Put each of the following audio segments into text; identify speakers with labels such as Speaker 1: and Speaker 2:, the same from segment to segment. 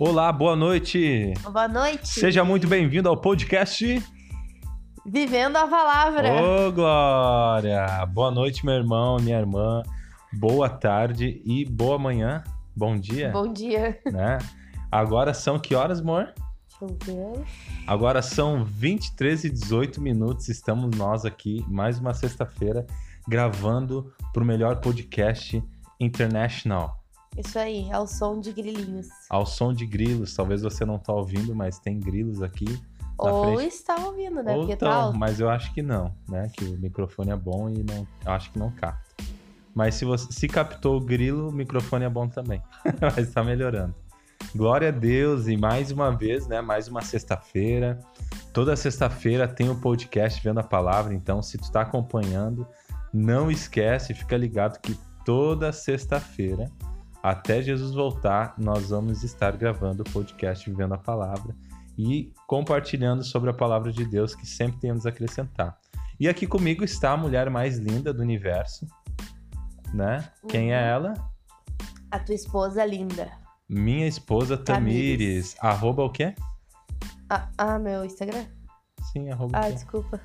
Speaker 1: Olá, boa noite.
Speaker 2: Boa noite.
Speaker 1: Seja muito bem-vindo ao podcast
Speaker 2: Vivendo a Palavra.
Speaker 1: Ô, Glória! Boa noite, meu irmão, minha irmã. Boa tarde e boa manhã. Bom dia.
Speaker 2: Bom dia.
Speaker 1: Né? Agora são que horas, amor?
Speaker 2: Deixa eu ver.
Speaker 1: Agora são 23 e 18 minutos. Estamos nós aqui, mais uma sexta-feira, gravando para o melhor podcast international.
Speaker 2: Isso aí, ao som de grilinhos.
Speaker 1: Ao som de grilos. Talvez você não tá ouvindo, mas tem grilos aqui.
Speaker 2: Ou
Speaker 1: frente.
Speaker 2: está ouvindo, né?
Speaker 1: Ou
Speaker 2: Porque
Speaker 1: então,
Speaker 2: tá
Speaker 1: mas eu acho que não, né? Que o microfone é bom e não, eu acho que não capta. Mas se você se captou o grilo, o microfone é bom também. mas tá melhorando. Glória a Deus e mais uma vez, né? Mais uma sexta-feira. Toda sexta-feira tem o podcast Vendo a Palavra, então se tu tá acompanhando, não esquece, fica ligado que toda sexta-feira, até Jesus voltar, nós vamos estar gravando o podcast Vivendo a Palavra e compartilhando sobre a palavra de Deus que sempre tem a acrescentar. E aqui comigo está a mulher mais linda do universo, né? Quem é
Speaker 2: Uhum.
Speaker 1: ela?
Speaker 2: A tua esposa linda.
Speaker 1: Minha esposa Tamires.
Speaker 2: Tamires.
Speaker 1: Arroba o quê?
Speaker 2: Ah, ah, meu Instagram?
Speaker 1: Sim, arroba o
Speaker 2: Ah, desculpa.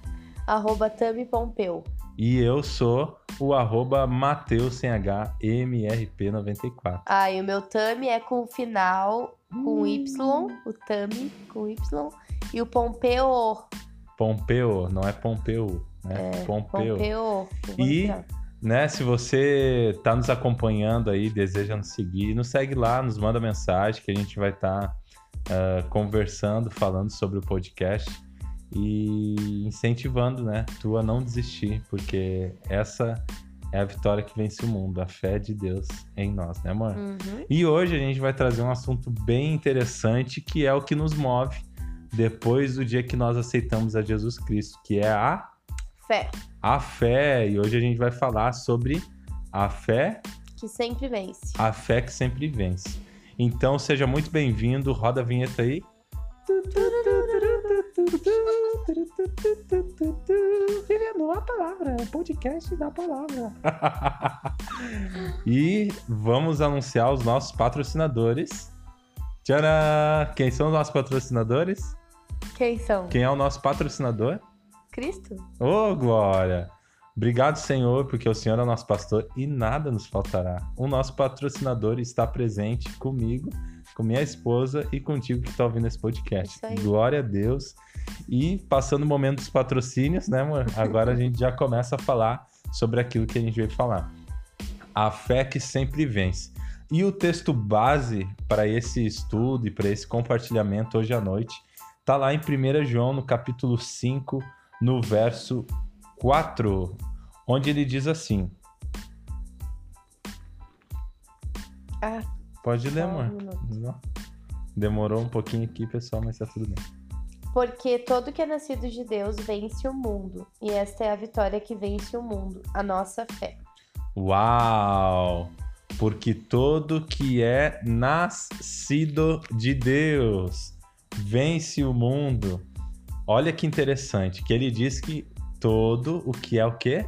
Speaker 2: Arroba Tami Pompeu.
Speaker 1: E eu sou o arroba Mateus sem H, MRP94.
Speaker 2: Ah, e o meu Tami é com o final com Y. O Tami com Y. E o Pompeu.
Speaker 1: Pompeu, não é Pompeu, né? Pompeu.
Speaker 2: Pompeu.
Speaker 1: E- né? Se você tá nos acompanhando aí, deseja nos seguir, nos segue lá, nos manda mensagem que a gente vai estar conversando, falando sobre o podcast e incentivando, né? Tu a não desistir, porque essa é a vitória que vence o mundo, a fé de Deus em nós, né, amor?
Speaker 2: Uhum.
Speaker 1: E hoje a gente vai trazer um assunto bem interessante que é o que nos move depois do dia que nós aceitamos a Jesus Cristo, que é a
Speaker 2: Fé.
Speaker 1: a fé, e hoje a gente vai falar sobre a fé,
Speaker 2: Que sempre vence.
Speaker 1: a fé que sempre vence. Então seja muito bem-vindo, roda a vinheta aí. Vivendo a palavra, podcast da palavra. e vamos anunciar os nossos patrocinadores. Tcharam! Quem são os nossos patrocinadores?
Speaker 2: Quem são?
Speaker 1: Quem é o nosso patrocinador?
Speaker 2: Cristo?
Speaker 1: Ô, Glória! Obrigado, Senhor, porque o Senhor é o nosso pastor e nada nos faltará. O nosso patrocinador está presente comigo, com minha esposa e contigo que está ouvindo esse podcast. Glória a Deus. E passando o momento dos patrocínios, né, amor? Agora a gente já começa a falar sobre aquilo que a gente veio falar. A fé que sempre vence. E o texto base para esse estudo e para esse compartilhamento hoje à noite está lá em 1 João, no capítulo 5, no verso 4, onde ele diz assim:
Speaker 2: Ah,
Speaker 1: Pode ler,
Speaker 2: um
Speaker 1: amor. Não. Demorou um pouquinho aqui, pessoal, mas tá tudo bem.
Speaker 2: Porque todo que é nascido de Deus vence o mundo, e esta é a vitória que vence o mundo, a nossa fé.
Speaker 1: Uau! Porque todo que é nascido de Deus vence o mundo. Olha que interessante, que ele diz que todo o que é o quê?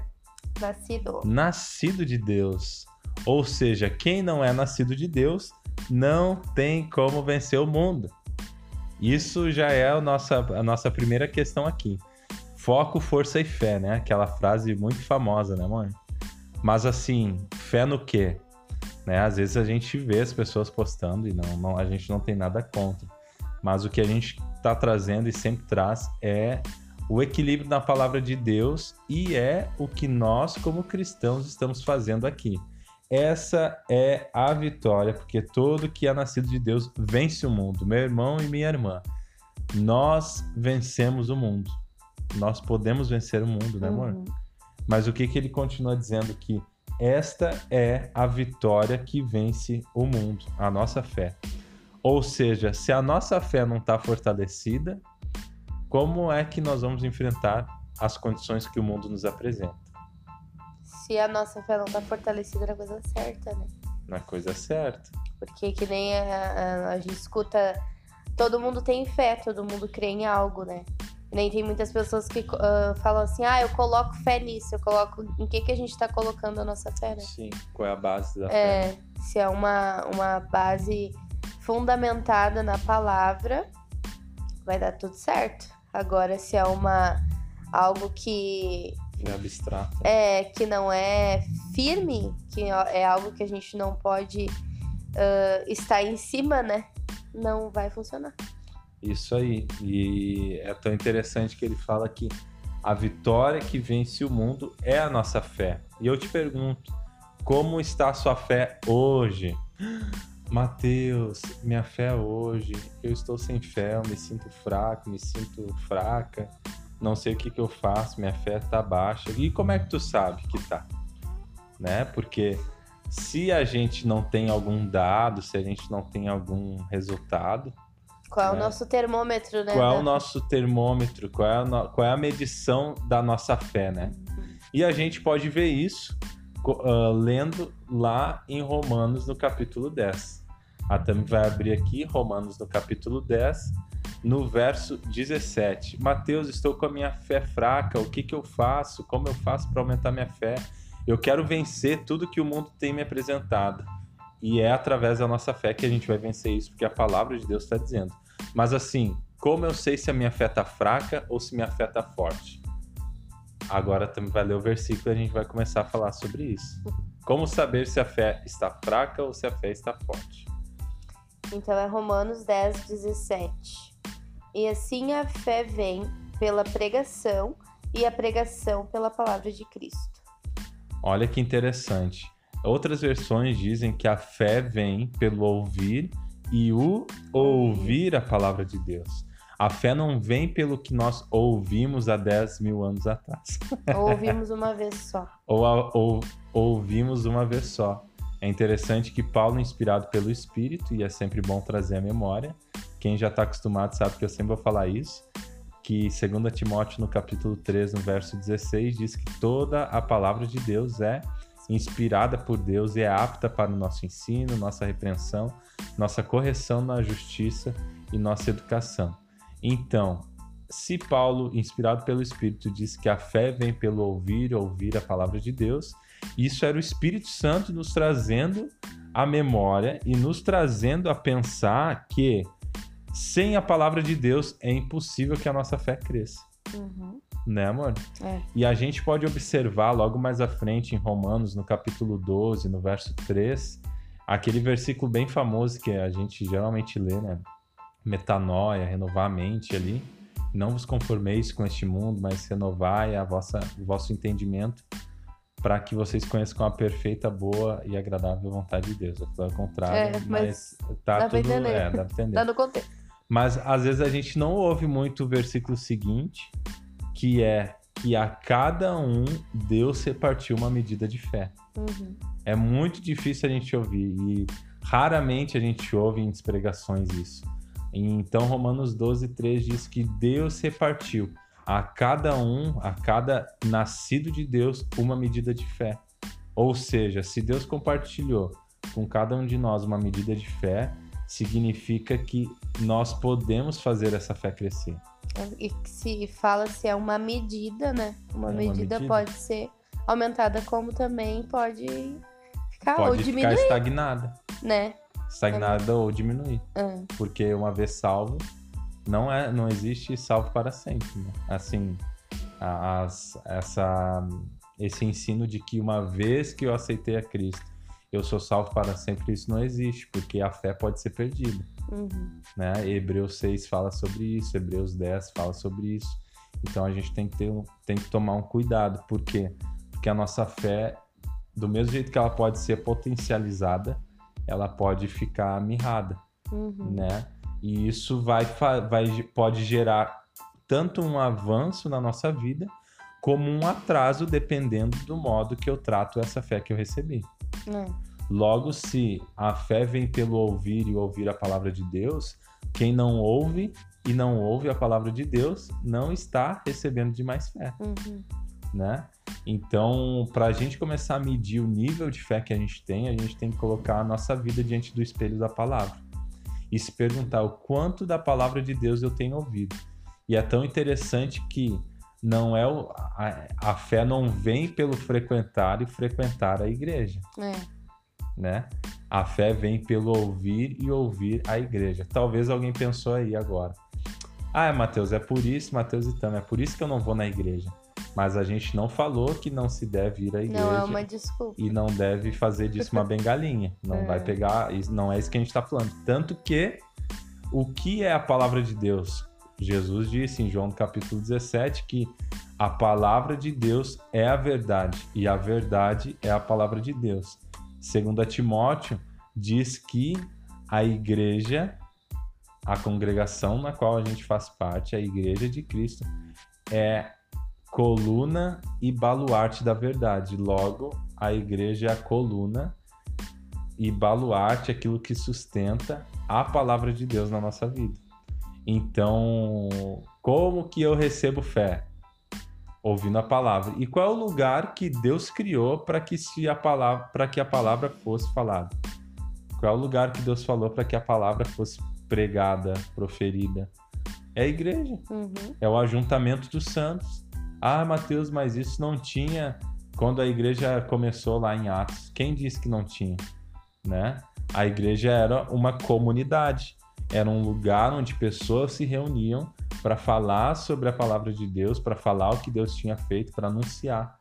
Speaker 2: Nascido.
Speaker 1: Nascido de Deus. Ou seja, quem não é nascido de Deus não tem como vencer o mundo. Isso já é a nossa, a nossa primeira questão aqui. Foco, força e fé, né? Aquela frase muito famosa, né, mãe? Mas assim, fé no quê? Né? Às vezes a gente vê as pessoas postando e não, não- a gente não tem nada contra. Mas o que a gente está trazendo e sempre traz é o equilíbrio na palavra de Deus e é o que nós, como cristãos, estamos fazendo aqui. Essa é a vitória, porque todo que é nascido de Deus vence o mundo. Meu irmão e minha irmã, nós vencemos o mundo. Nós podemos vencer o mundo, né, amor?
Speaker 2: Uhum.
Speaker 1: Mas o que, que ele continua dizendo que esta é a vitória que vence o mundo, a nossa fé. Ou seja, se a nossa fé não está fortalecida, como é que nós vamos enfrentar as condições que o mundo nos apresenta?
Speaker 2: Se a nossa fé não tá fortalecida na coisa certa, né?
Speaker 1: Na coisa certa.
Speaker 2: Porque que nem a, a- a gente escuta, todo mundo tem fé, todo mundo crê em algo, né? Nem tem muitas pessoas que ah, falam assim, ah, eu coloco fé nisso, eu coloco. Em que, que a gente tá colocando a nossa fé, né?
Speaker 1: Sim. Qual é a base da fé?
Speaker 2: É, se é uma, uma base fundamentada na palavra, vai dar tudo certo. Agora, se é uma algo que
Speaker 1: É abstrato.
Speaker 2: é que não é firme, que é algo que a gente não pode ah, estar em cima, né? Não vai funcionar.
Speaker 1: Isso aí. E é tão interessante que ele fala que a vitória que vence o mundo é a nossa fé. E eu te pergunto, como está a sua fé hoje? Mateus, minha fé hoje, eu estou sem fé, eu me sinto fraco, me sinto fraca, não sei o que, que eu faço, minha fé tá baixa. E como é que tu sabe que tá? Né? Porque se a gente não tem algum dado, se a gente não tem algum resultado,
Speaker 2: Qual é o
Speaker 1: É.
Speaker 2: nosso termômetro, né?
Speaker 1: qual é o nosso termômetro, qual é a, no- qual é a medição da nossa fé, né? E a gente pode ver isso ah, lendo lá em Romanos no capítulo 10. A Tami vai abrir aqui Romanos no capítulo 10, no verso 17. Mateus, estou com a minha fé fraca, o que, que eu faço? Como eu faço para aumentar minha fé? Eu quero vencer tudo que o mundo tem me apresentado. E é através da nossa fé que a gente vai vencer isso, porque a palavra de Deus está dizendo. Mas assim, como eu sei se a minha fé tá fraca ou se minha fé tá forte? Agora também vai ler o versículo e a gente vai começar a falar sobre isso. Como saber se a fé está fraca ou se a fé está forte?
Speaker 2: Então é Romanos 10, 17. E assim a fé vem pela pregação, e a pregação pela palavra de Cristo.
Speaker 1: Olha que interessante. Outras versões dizem que a fé vem pelo ouvir e o ouvir a palavra de Deus. A fé não vem pelo que nós ouvimos há 10 mil anos atrás.
Speaker 2: Ouvimos uma vez só.
Speaker 1: ou, a- ou ouvimos uma vez só. É interessante que Paulo, inspirado pelo Espírito, e é sempre bom trazer a memória, quem já está acostumado sabe que eu sempre vou falar isso, que 2 Timóteo, no capítulo 3, no verso 16, diz que toda a palavra de Deus é inspirada por Deus e é apta para o nosso ensino, nossa repreensão, nossa correção na justiça e nossa educação. Então, se Paulo, inspirado pelo Espírito, diz que a fé vem pelo ouvir, ouvir a palavra de Deus, isso era o Espírito Santo nos trazendo a memória e nos trazendo a pensar que sem a palavra de Deus é impossível que a nossa fé cresça.
Speaker 2: Uhum.
Speaker 1: Né, amor?
Speaker 2: É.
Speaker 1: E a gente pode observar logo mais à frente em Romanos, no capítulo 12, no verso 3, aquele versículo bem famoso que a gente geralmente lê, né? Metanoia, renovar a mente ali. Não vos conformeis com este mundo, mas renovai a vossa, o vosso entendimento para que vocês conheçam a perfeita, boa e agradável vontade de Deus. Ao contrário,
Speaker 2: É,
Speaker 1: mas,
Speaker 2: mas
Speaker 1: tá
Speaker 2: dá pra
Speaker 1: tudo...
Speaker 2: entender.
Speaker 1: É, dá pra entender.
Speaker 2: Tá no contexto.
Speaker 1: Mas às vezes a gente não ouve muito o versículo seguinte, que é que a cada um Deus repartiu uma medida de fé.
Speaker 2: Uhum.
Speaker 1: É muito difícil a gente ouvir e raramente a gente ouve em pregações isso. Então Romanos 12, 3 diz que Deus repartiu a cada um, a cada nascido de Deus, uma medida de fé. Ou seja, se Deus compartilhou com cada um de nós uma medida de fé, significa que nós podemos fazer essa fé crescer.
Speaker 2: E que se fala se é uma medida, né? Uma,
Speaker 1: É uma
Speaker 2: medida,
Speaker 1: medida.
Speaker 2: pode ser aumentada, como também pode ficar ou
Speaker 1: Pode ficar
Speaker 2: diminuir,
Speaker 1: estagnada,
Speaker 2: né?
Speaker 1: estagnada ou diminuir.
Speaker 2: Ah,
Speaker 1: porque uma vez salvo, não é, não existe salvo para sempre. né? Assim, as- essa, esse ensino de que uma vez que eu aceitei a Cristo, eu sou salvo para sempre, isso não existe, porque a fé pode ser perdida.
Speaker 2: uhum.
Speaker 1: Né? Hebreus 6 fala sobre isso, Hebreus 10 fala sobre isso. Então a gente tem que, ter, um- tem que tomar um cuidado. Por quê? Porque a nossa fé, do mesmo jeito que ela pode ser potencializada, ela pode ficar mirrada
Speaker 2: Uhum.
Speaker 1: né? E isso vai, vai pode gerar tanto um avanço na nossa vida como um atraso dependendo do modo que eu trato essa fé que eu recebi.
Speaker 2: É.
Speaker 1: Logo, se a fé vem pelo ouvir e ouvir a palavra de Deus, quem não ouve e não ouve a palavra de Deus não está recebendo de mais fé,
Speaker 2: Uhum.
Speaker 1: né? Então, para a gente começar a medir o nível de fé que a gente tem, a gente tem que colocar a nossa vida diante do espelho da palavra e se perguntar o quanto da palavra de Deus eu tenho ouvido. E é tão interessante que não é o, a, a fé não vem pelo frequentar e frequentar a igreja.
Speaker 2: É.
Speaker 1: né? A fé vem pelo ouvir e ouvir a igreja. Talvez alguém pensou aí agora. Ah, Mateus, é por isso, Mateus e Tam, é por isso que eu não vou na igreja. Mas a gente não falou que não se deve ir à igreja.
Speaker 2: Não é uma desculpa.
Speaker 1: E não deve fazer disso uma bengalinha. Não
Speaker 2: É.
Speaker 1: vai pegar. Não é isso que a gente está falando. Tanto que o que é a palavra de Deus? Jesus disse em João capítulo 17 que a palavra de Deus é a verdade e a verdade é a palavra de Deus. Segundo Timóteo, diz que a igreja, a congregação na qual a gente faz parte, a igreja de Cristo, é coluna e baluarte da verdade. Logo, a igreja é a coluna e baluarte, aquilo que sustenta a palavra de Deus na nossa vida. Então, como que eu recebo fé? Ouvindo a palavra. E qual é o lugar que Deus criou para que se a palavra, para que a palavra fosse falada? Qual é o lugar que Deus falou para que a palavra fosse pregada, proferida? É a igreja
Speaker 2: Uhum.
Speaker 1: é o ajuntamento dos santos. Ah, Mateus, mas isso não tinha quando a igreja começou lá em Atos. Quem disse que não tinha, né? A igreja era uma comunidade, era um lugar onde pessoas se reuniam para falar sobre a palavra de Deus, para falar o que Deus tinha feito, para anunciar.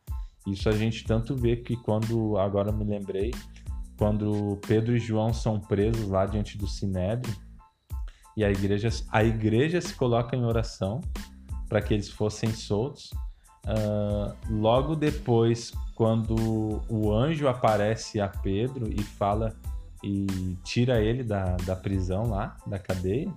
Speaker 1: Isso a gente tanto vê que quando agora me lembrei, quando Pedro e João são presos lá diante do Sinédrio, e a igreja, a igreja se coloca em oração para que eles fossem soltos. Ah, logo depois, quando o anjo aparece a Pedro e fala e tira ele da, da prisão lá, da cadeia,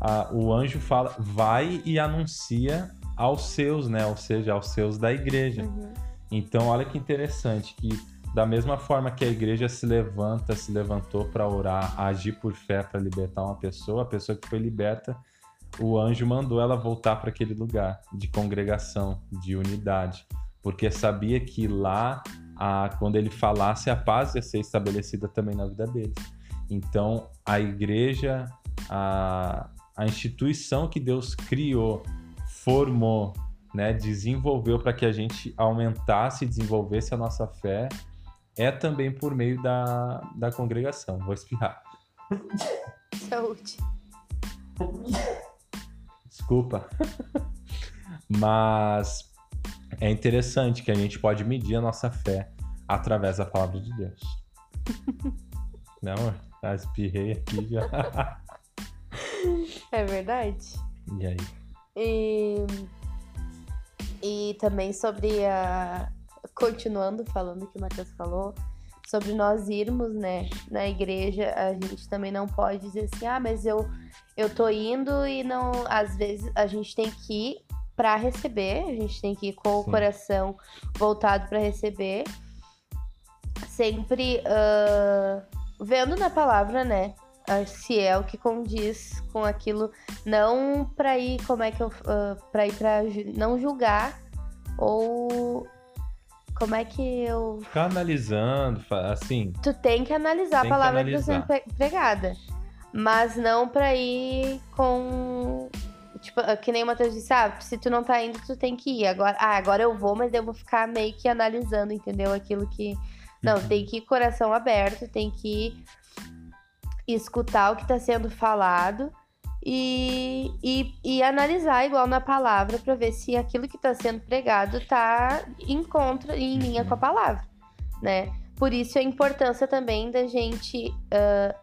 Speaker 1: ah, o anjo fala, vai e anuncia aos seus, né? Ou seja, aos seus da igreja.
Speaker 2: Uhum.
Speaker 1: Então, olha que interessante que da mesma forma que a igreja se levanta, se levantou para orar, agir por fé para libertar uma pessoa, a pessoa que foi liberta, o anjo mandou ela voltar para aquele lugar de congregação, de unidade, porque sabia que lá, a, quando ele falasse, a paz ia ser estabelecida também na vida deles. Então, a igreja, a, a instituição que Deus criou, formou, né, desenvolveu para que a gente aumentasse e desenvolvesse a nossa fé é também por meio da, da congregação. Vou espirrar.
Speaker 2: Saúde.
Speaker 1: Desculpa. Mas é interessante que a gente pode medir a nossa fé através da palavra de Deus. Não, já espirrei aqui já.
Speaker 2: É verdade.
Speaker 1: E aí?
Speaker 2: E, e também sobre a. Continuando falando o que o Matheus falou, sobre nós irmos, né, na igreja, a gente também não pode dizer assim, ah, mas eu, eu tô indo e não. Às vezes a gente tem que ir pra receber, a gente tem que ir com o
Speaker 1: Sim.
Speaker 2: coração voltado pra receber. Sempre ah, vendo na palavra, né? ah, Se é o que condiz com aquilo não pra ir, como é que eu. Uh, pra ir pra ju- não julgar ou. Como é que eu.
Speaker 1: Ficar analisando, assim,
Speaker 2: Tu tem que analisar
Speaker 1: Tem
Speaker 2: a
Speaker 1: que
Speaker 2: palavra que está sendo
Speaker 1: analisar.
Speaker 2: pre- pregada. Mas não pra ir com. Tipo, que nem o Matheus disse, ah, se tu não tá indo, tu tem que ir. Agora, ah, agora eu vou, mas eu vou ficar meio que analisando, entendeu? Aquilo que. Não,
Speaker 1: Uhum.
Speaker 2: tem que ir coração aberto, tem que ir escutar o que tá sendo falado e, e, e analisar igual na palavra pra ver se aquilo que tá sendo pregado tá em contra, em linha com a palavra, né? Por isso a importância também da gente ah,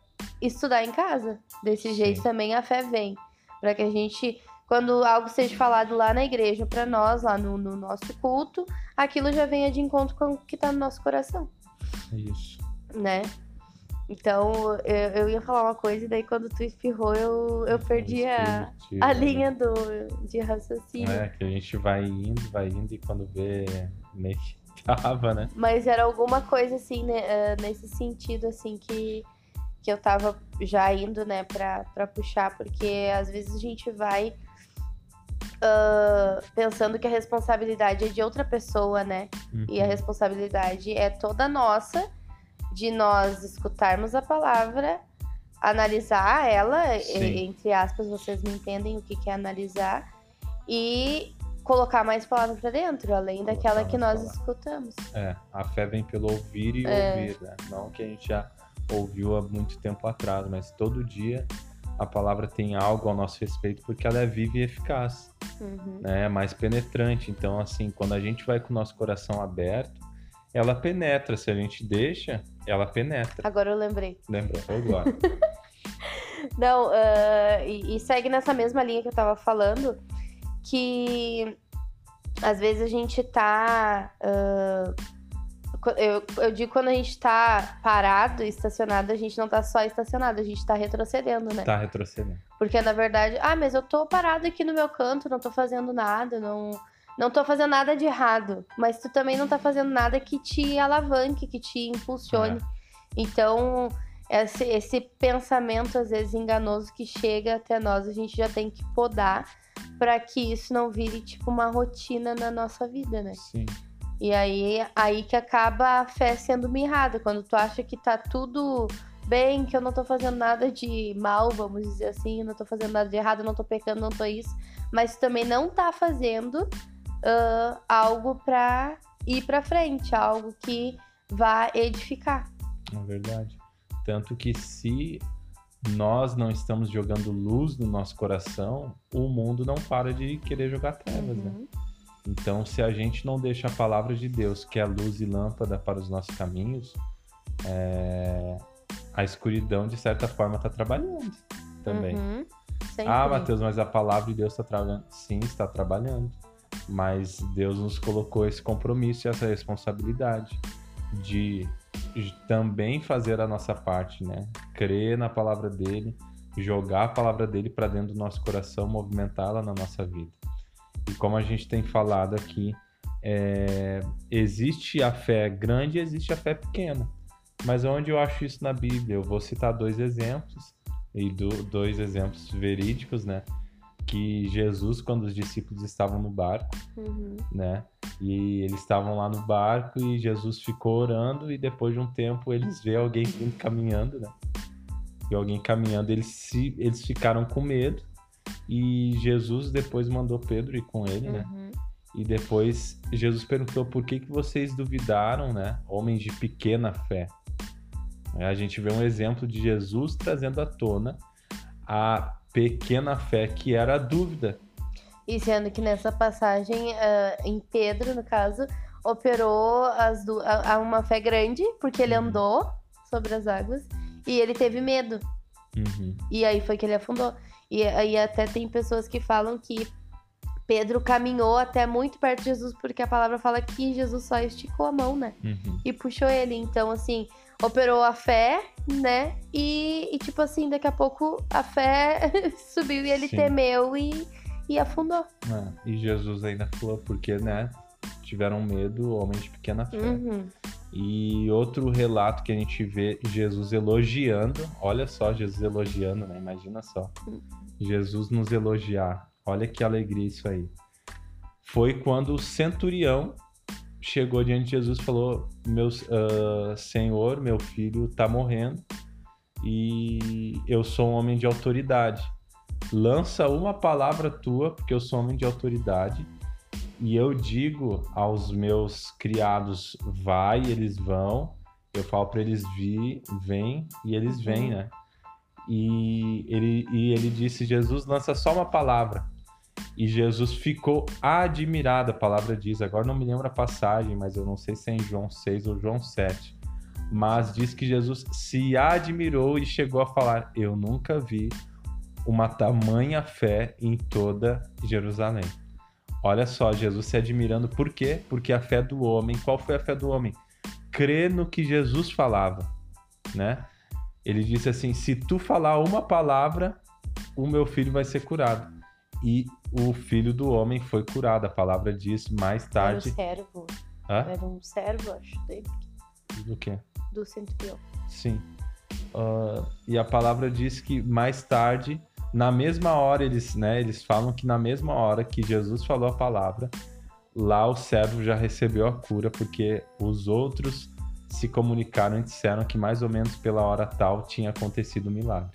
Speaker 2: estudar em casa. Desse
Speaker 1: Sim.
Speaker 2: jeito também a fé vem. Pra que a gente, quando algo seja falado lá na igreja pra nós, lá no, no nosso culto, aquilo já venha de encontro com o que tá no nosso coração,
Speaker 1: isso.
Speaker 2: né? Então, eu, eu ia falar uma coisa e daí quando tu espirrou, eu, eu perdi a, a
Speaker 1: né?
Speaker 2: linha do, de raciocínio.
Speaker 1: É, que a gente vai indo, vai indo e quando vê, meio que tava, né?
Speaker 2: Mas era alguma coisa assim, né, eh, nesse sentido, assim, que, que eu tava já indo, né, pra, pra puxar, porque às vezes a gente vai ah, pensando que a responsabilidade é de outra pessoa, né? E a
Speaker 1: Uhum.
Speaker 2: responsabilidade é toda nossa de nós escutarmos a palavra, analisar ela, e-
Speaker 1: Sim.
Speaker 2: entre aspas, vocês me entendem o que que é analisar, e colocar mais palavra pra dentro, além
Speaker 1: Colocar
Speaker 2: daquela que nós
Speaker 1: palavra.
Speaker 2: escutamos.
Speaker 1: É, a fé vem pelo ouvir e
Speaker 2: É.
Speaker 1: ouvir, né? Não que a gente já ouviu há muito tempo atrás, mas todo dia a palavra tem algo ao nosso respeito porque ela é viva e eficaz,
Speaker 2: Uhum.
Speaker 1: né? É mais penetrante. Então, assim, quando a gente vai com o nosso coração aberto, ela penetra. Se a gente deixa, ela penetra.
Speaker 2: Agora eu lembrei.
Speaker 1: Lembra? Agora.
Speaker 2: Não, ah, e, e segue nessa mesma linha que eu tava falando, que às vezes a gente tá. co- eu, eu digo quando a gente tá parado, estacionado, a gente não tá só estacionado, a gente tá retrocedendo, né?
Speaker 1: tá retrocedendo.
Speaker 2: Porque na verdade, ah, mas eu tô parado aqui no meu canto, não tô fazendo nada, não, não tô fazendo nada de errado. Mas tu também não tá fazendo nada que te alavanque, que te impulsione. Então, esse, esse pensamento, às vezes, enganoso que chega até nós, a gente já tem que podar para que isso não vire, tipo, uma rotina na nossa vida, né?
Speaker 1: Sim.
Speaker 2: E aí, aí que acaba a fé sendo mirrada. Quando tu acha que tá tudo bem, que eu não tô fazendo nada de mal, vamos dizer assim, eu não tô fazendo nada de errado, não tô pecando, não tô isso. Mas tu também não tá fazendo ah, algo pra ir pra frente, algo que vá edificar.
Speaker 1: É verdade. Tanto que se nós não estamos jogando luz no nosso coração, o mundo não para de querer jogar trevas, né? Então, se a gente não deixa a palavra de Deus, que é luz e lâmpada para os nossos caminhos, é, a escuridão, de certa forma, está trabalhando também.
Speaker 2: Uhum.
Speaker 1: Ah, Matheus, mas a palavra de Deus está trabalhando. Sim, está trabalhando. Mas Deus nos colocou esse compromisso e essa responsabilidade de, de também fazer a nossa parte, né? Crer na palavra dele, jogar a palavra dele para dentro do nosso coração, movimentá-la na nossa vida. E como a gente tem falado aqui, é, existe a fé grande e existe a fé pequena. Mas onde eu acho isso na Bíblia? Eu vou citar dois exemplos, e do- dois exemplos verídicos, né? Que Jesus, quando os discípulos estavam no barco,
Speaker 2: Uhum.
Speaker 1: né? E eles estavam lá no barco e Jesus ficou orando e depois de um tempo eles vê alguém caminhando, né? E alguém caminhando, eles se eles ficaram com medo e Jesus depois mandou Pedro ir com ele, né?
Speaker 2: Uhum.
Speaker 1: E depois Jesus perguntou por que, que vocês duvidaram, né? Homens de pequena fé. Aí A gente vê um exemplo de Jesus trazendo à tona a pequena fé que era a dúvida.
Speaker 2: E sendo que nessa passagem, ah, em Pedro, no caso, operou as du- a, a uma fé grande, porque ele
Speaker 1: Uhum.
Speaker 2: andou sobre as águas e ele teve medo.
Speaker 1: Uhum.
Speaker 2: E aí foi que ele afundou. E aí até tem pessoas que falam que Pedro caminhou até muito perto de Jesus, porque a palavra fala que Jesus só esticou a mão, né?
Speaker 1: Uhum.
Speaker 2: E puxou ele. Então, assim, operou a fé, né? E, e, tipo assim, daqui a pouco a fé subiu e ele
Speaker 1: Sim.
Speaker 2: temeu e, e afundou.
Speaker 1: É, e Jesus ainda falou, porque, né? Tiveram medo homens de pequena fé.
Speaker 2: Uhum.
Speaker 1: E outro relato que a gente vê Jesus elogiando, olha só, Jesus elogiando, né? Imagina só. Jesus nos elogiar. Olha que alegria isso aí. Foi quando o centurião chegou diante de Jesus e falou: meu, ah, Senhor, meu filho está morrendo e eu sou um homem de autoridade. Lança uma palavra tua, porque eu sou um homem de autoridade, e eu digo aos meus criados, vai, eles vão. Eu falo para eles vir, vem, e eles vêm, né? E ele, e ele disse: Jesus, lança só uma palavra. E Jesus ficou admirado, a palavra diz. Agora não me lembro a passagem, mas eu não sei se é em João 6 ou João 7. Mas diz que Jesus se admirou e chegou a falar: Eu nunca vi uma tamanha fé em toda Jerusalém. Olha só, Jesus se admirando, por quê? Porque a fé do homem, qual foi a fé do homem? Crer no que Jesus falava, né? Ele disse assim: se tu falar uma palavra, o meu filho vai ser curado. E o filho do homem foi curado. A palavra diz mais
Speaker 2: Era um
Speaker 1: tarde.
Speaker 2: servo.
Speaker 1: Hã?
Speaker 2: Era um servo, acho, dele,
Speaker 1: Do quê?
Speaker 2: do centurião.
Speaker 1: Sim. Ah, e a palavra diz que mais tarde, na mesma hora, eles, né, eles falam que na mesma hora que Jesus falou a palavra, lá o servo já recebeu a cura, porque os outros se comunicaram e disseram que mais ou menos pela hora tal tinha acontecido o milagre.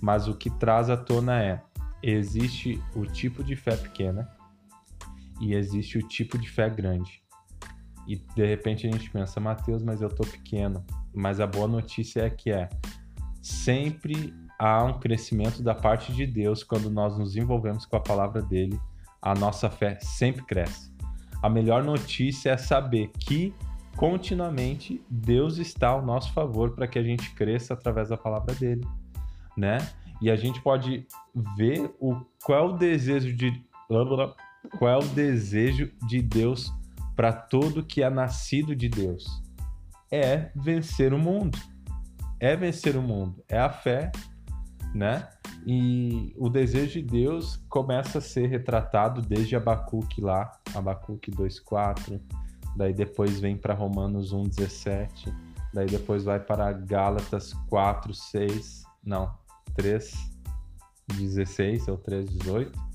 Speaker 1: Mas o que traz à tona é: existe o tipo de fé pequena e existe o tipo de fé grande. E de repente a gente pensa, Mateus, mas eu tô pequeno. Mas a boa notícia é que é sempre há um crescimento da parte de Deus quando nós nos envolvemos com a palavra dele. A nossa fé sempre cresce. A melhor notícia é saber que continuamente Deus está ao nosso favor para que a gente cresça através da palavra dele, né? E a gente pode ver o qual é o desejo de qual é o desejo de Deus para todo que é nascido de Deus? É vencer o mundo. É vencer o mundo, é a fé, né? E o desejo de Deus começa a ser retratado desde Abacuque lá, Abacuque 2:4, daí depois vem para Romanos 1:17, daí depois vai para Gálatas 4:6, não, 3:16 ou 3:18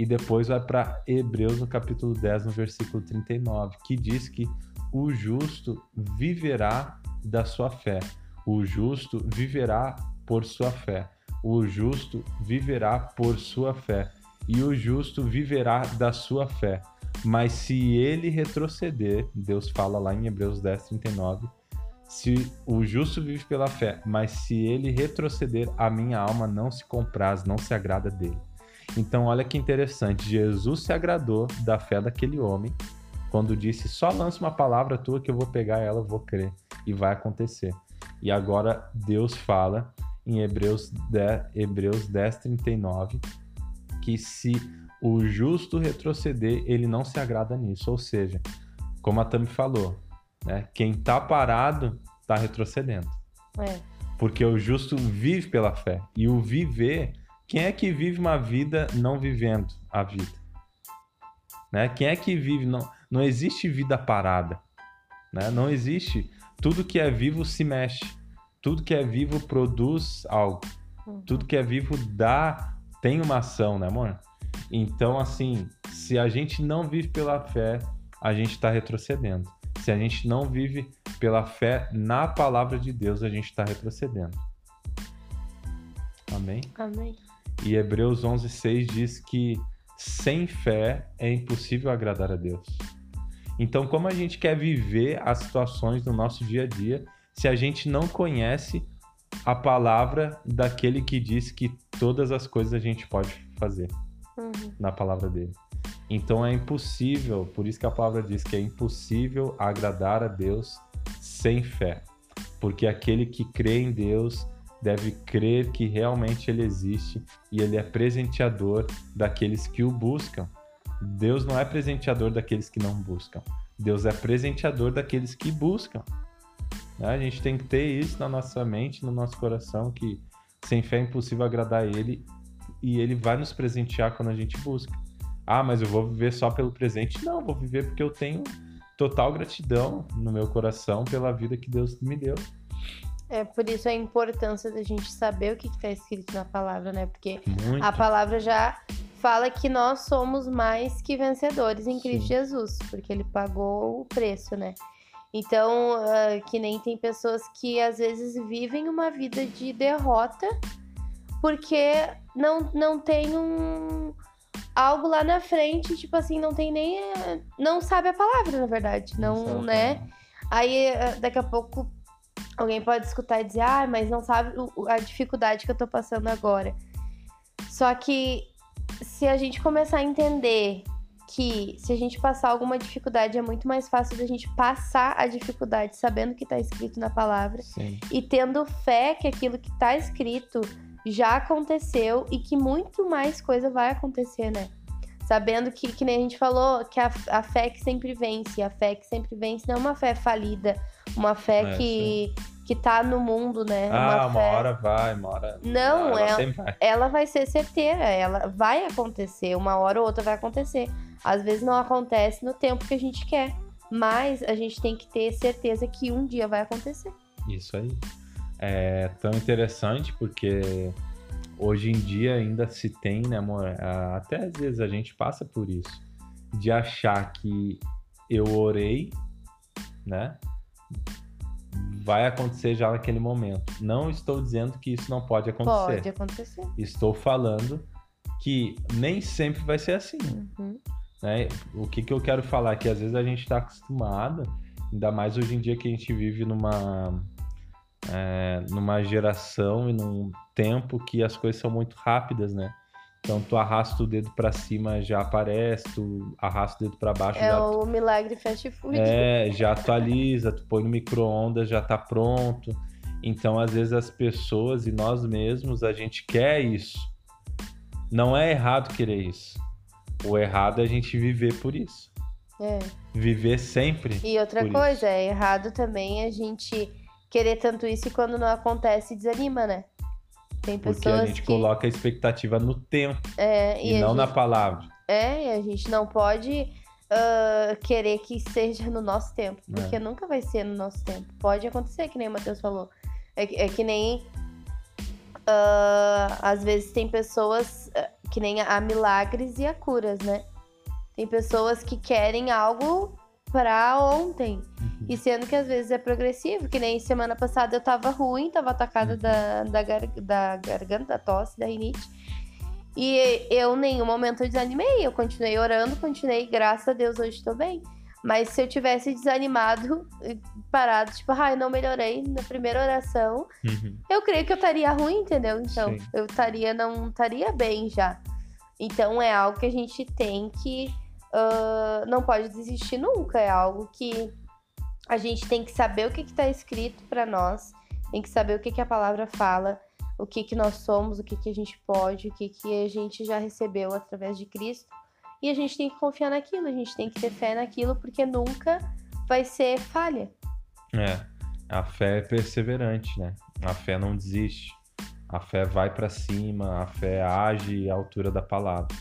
Speaker 1: e depois vai para Hebreus no capítulo 10, no versículo 39, que diz que o justo viverá da sua fé. O justo viverá por sua fé. O justo viverá por sua fé. E o justo viverá da sua fé. Mas se ele retroceder, Deus fala lá em Hebreus 10, 39, se o justo vive pela fé, mas se ele retroceder, a minha alma não se compraz, não se agrada dele. Então, olha que interessante. Jesus se agradou da fé daquele homem quando disse: Só lance uma palavra tua que eu vou pegar ela, vou crer. E vai acontecer. E agora Deus fala em Hebreus 10, Hebreus 10 39 que se o justo retroceder, ele não se agrada nisso. Ou seja, como a Tami falou, né? quem está parado está retrocedendo.
Speaker 2: É.
Speaker 1: Porque o justo vive pela fé. E o viver quem é que vive uma vida não vivendo a vida? Né? Quem é que vive? Não, não existe vida parada. Né? Não existe. Tudo que é vivo se mexe. Tudo que é vivo produz algo. Uhum. Tudo que é vivo dá, tem uma ação, né, amor? Então, assim, se a gente não vive pela fé, a gente está retrocedendo. Se a gente não vive pela fé na palavra de Deus, a gente está retrocedendo. Amém?
Speaker 2: Amém.
Speaker 1: E Hebreus 11:6 diz que sem fé é impossível agradar a Deus. Então, como a gente quer viver as situações do nosso dia a dia se a gente não conhece a palavra daquele que diz que todas as coisas a gente pode fazer
Speaker 2: uhum.
Speaker 1: na palavra dele? Então é impossível, por isso que a palavra diz que é impossível agradar a Deus sem fé. Porque aquele que crê em Deus deve crer que realmente ele existe e ele é presenteador daqueles que o buscam. Deus não é presenteador daqueles que não buscam. Deus é presenteador daqueles que buscam. Né? A gente tem que ter isso na nossa mente, no nosso coração, que sem fé é impossível agradar Ele e Ele vai nos presentear quando a gente busca. Ah, mas eu vou viver só pelo presente? Não, vou viver porque eu tenho total gratidão no meu coração pela vida que Deus me deu.
Speaker 2: É por isso a importância da gente saber o que está escrito na palavra, né? Porque
Speaker 1: Muito.
Speaker 2: a palavra já fala que nós somos mais que vencedores em Cristo Sim. Jesus, porque ele pagou o preço, né? Então, uh, que nem tem pessoas que às vezes vivem uma vida de derrota porque não, não tem um algo lá na frente, tipo assim, não tem nem não sabe a palavra, na verdade, não, não né? Aí ah, daqui a pouco Alguém pode escutar e dizer, ah, mas não sabe a dificuldade que eu tô passando agora. Só que se a gente começar a entender que se a gente passar alguma dificuldade, é muito mais fácil da gente passar a dificuldade sabendo o que está escrito na palavra
Speaker 1: Sim.
Speaker 2: e tendo fé que aquilo que está escrito já aconteceu e que muito mais coisa vai acontecer, né? Sabendo que, que nem a gente falou, que a, a fé que sempre vence, a fé que sempre vence não é uma fé falida, uma fé é, que, que tá no mundo, né?
Speaker 1: Ah, uma, uma
Speaker 2: fé...
Speaker 1: hora vai, uma hora.
Speaker 2: Não,
Speaker 1: ela,
Speaker 2: ela, vai. ela vai ser certeira, ela vai acontecer, uma hora ou outra vai acontecer. Às vezes não acontece no tempo que a gente quer, mas a gente tem que ter certeza que um dia vai acontecer.
Speaker 1: Isso aí. É tão interessante porque hoje em dia ainda se tem, né, amor? Até às vezes a gente passa por isso, de achar que eu orei, né? vai acontecer já naquele momento. Não estou dizendo que isso não pode acontecer.
Speaker 2: Pode acontecer.
Speaker 1: Estou falando que nem sempre vai ser assim.
Speaker 2: Uhum.
Speaker 1: Né? O que, que eu quero falar? Que às vezes a gente está acostumado, ainda mais hoje em dia que a gente vive numa, é, numa geração e num tempo que as coisas são muito rápidas, né? Então tu arrasta o dedo para cima, já aparece, tu arrasta o dedo para baixo.
Speaker 2: É
Speaker 1: já...
Speaker 2: o milagre fast food.
Speaker 1: É, já atualiza, tu põe no micro-ondas, já tá pronto. Então, às vezes, as pessoas e nós mesmos, a gente quer isso. Não é errado querer isso. O errado é a gente viver por isso.
Speaker 2: É.
Speaker 1: Viver sempre.
Speaker 2: E outra coisa,
Speaker 1: isso.
Speaker 2: é errado também a gente querer tanto isso e quando não acontece desanima, né? Tem
Speaker 1: Porque
Speaker 2: pessoas
Speaker 1: a gente
Speaker 2: que.
Speaker 1: coloca a expectativa no tempo
Speaker 2: É,
Speaker 1: e,
Speaker 2: a
Speaker 1: não
Speaker 2: gente...
Speaker 1: na palavra.
Speaker 2: É, e a gente não pode ah, querer que seja no nosso tempo,
Speaker 1: É.
Speaker 2: porque nunca vai ser no nosso tempo. Pode acontecer, que nem o Matheus falou. É, que- é que nem. ah, às vezes tem pessoas ah, que nem há milagres e há curas, né? Tem pessoas que querem algo pra ontem.
Speaker 1: Uhum.
Speaker 2: E sendo que às vezes é progressivo, que nem semana passada eu tava ruim, tava atacada
Speaker 1: Uhum.
Speaker 2: da, da, gar- da garganta, da tosse, da rinite. E eu, em nenhum momento, eu desanimei. Eu continuei orando, continuei, graças a Deus, hoje tô bem. Mas se eu tivesse desanimado, parado, tipo, ai, não melhorei na primeira oração,
Speaker 1: Uhum.
Speaker 2: eu creio que eu estaria ruim, entendeu? Então,
Speaker 1: Sim.
Speaker 2: eu estaria, não estaria bem já. Então, é algo que a gente tem que. ah, não pode desistir nunca. É algo que a gente tem que saber o que está escrito para nós, tem que saber o que, que a palavra fala, o que, que nós somos, o que, que a gente pode, o que, que a gente já recebeu através de Cristo. E a gente tem que confiar naquilo, a gente tem que ter fé naquilo, porque nunca vai ser falha.
Speaker 1: É, a fé é perseverante, né? A fé não desiste. A fé vai para cima, a fé age à altura da palavra.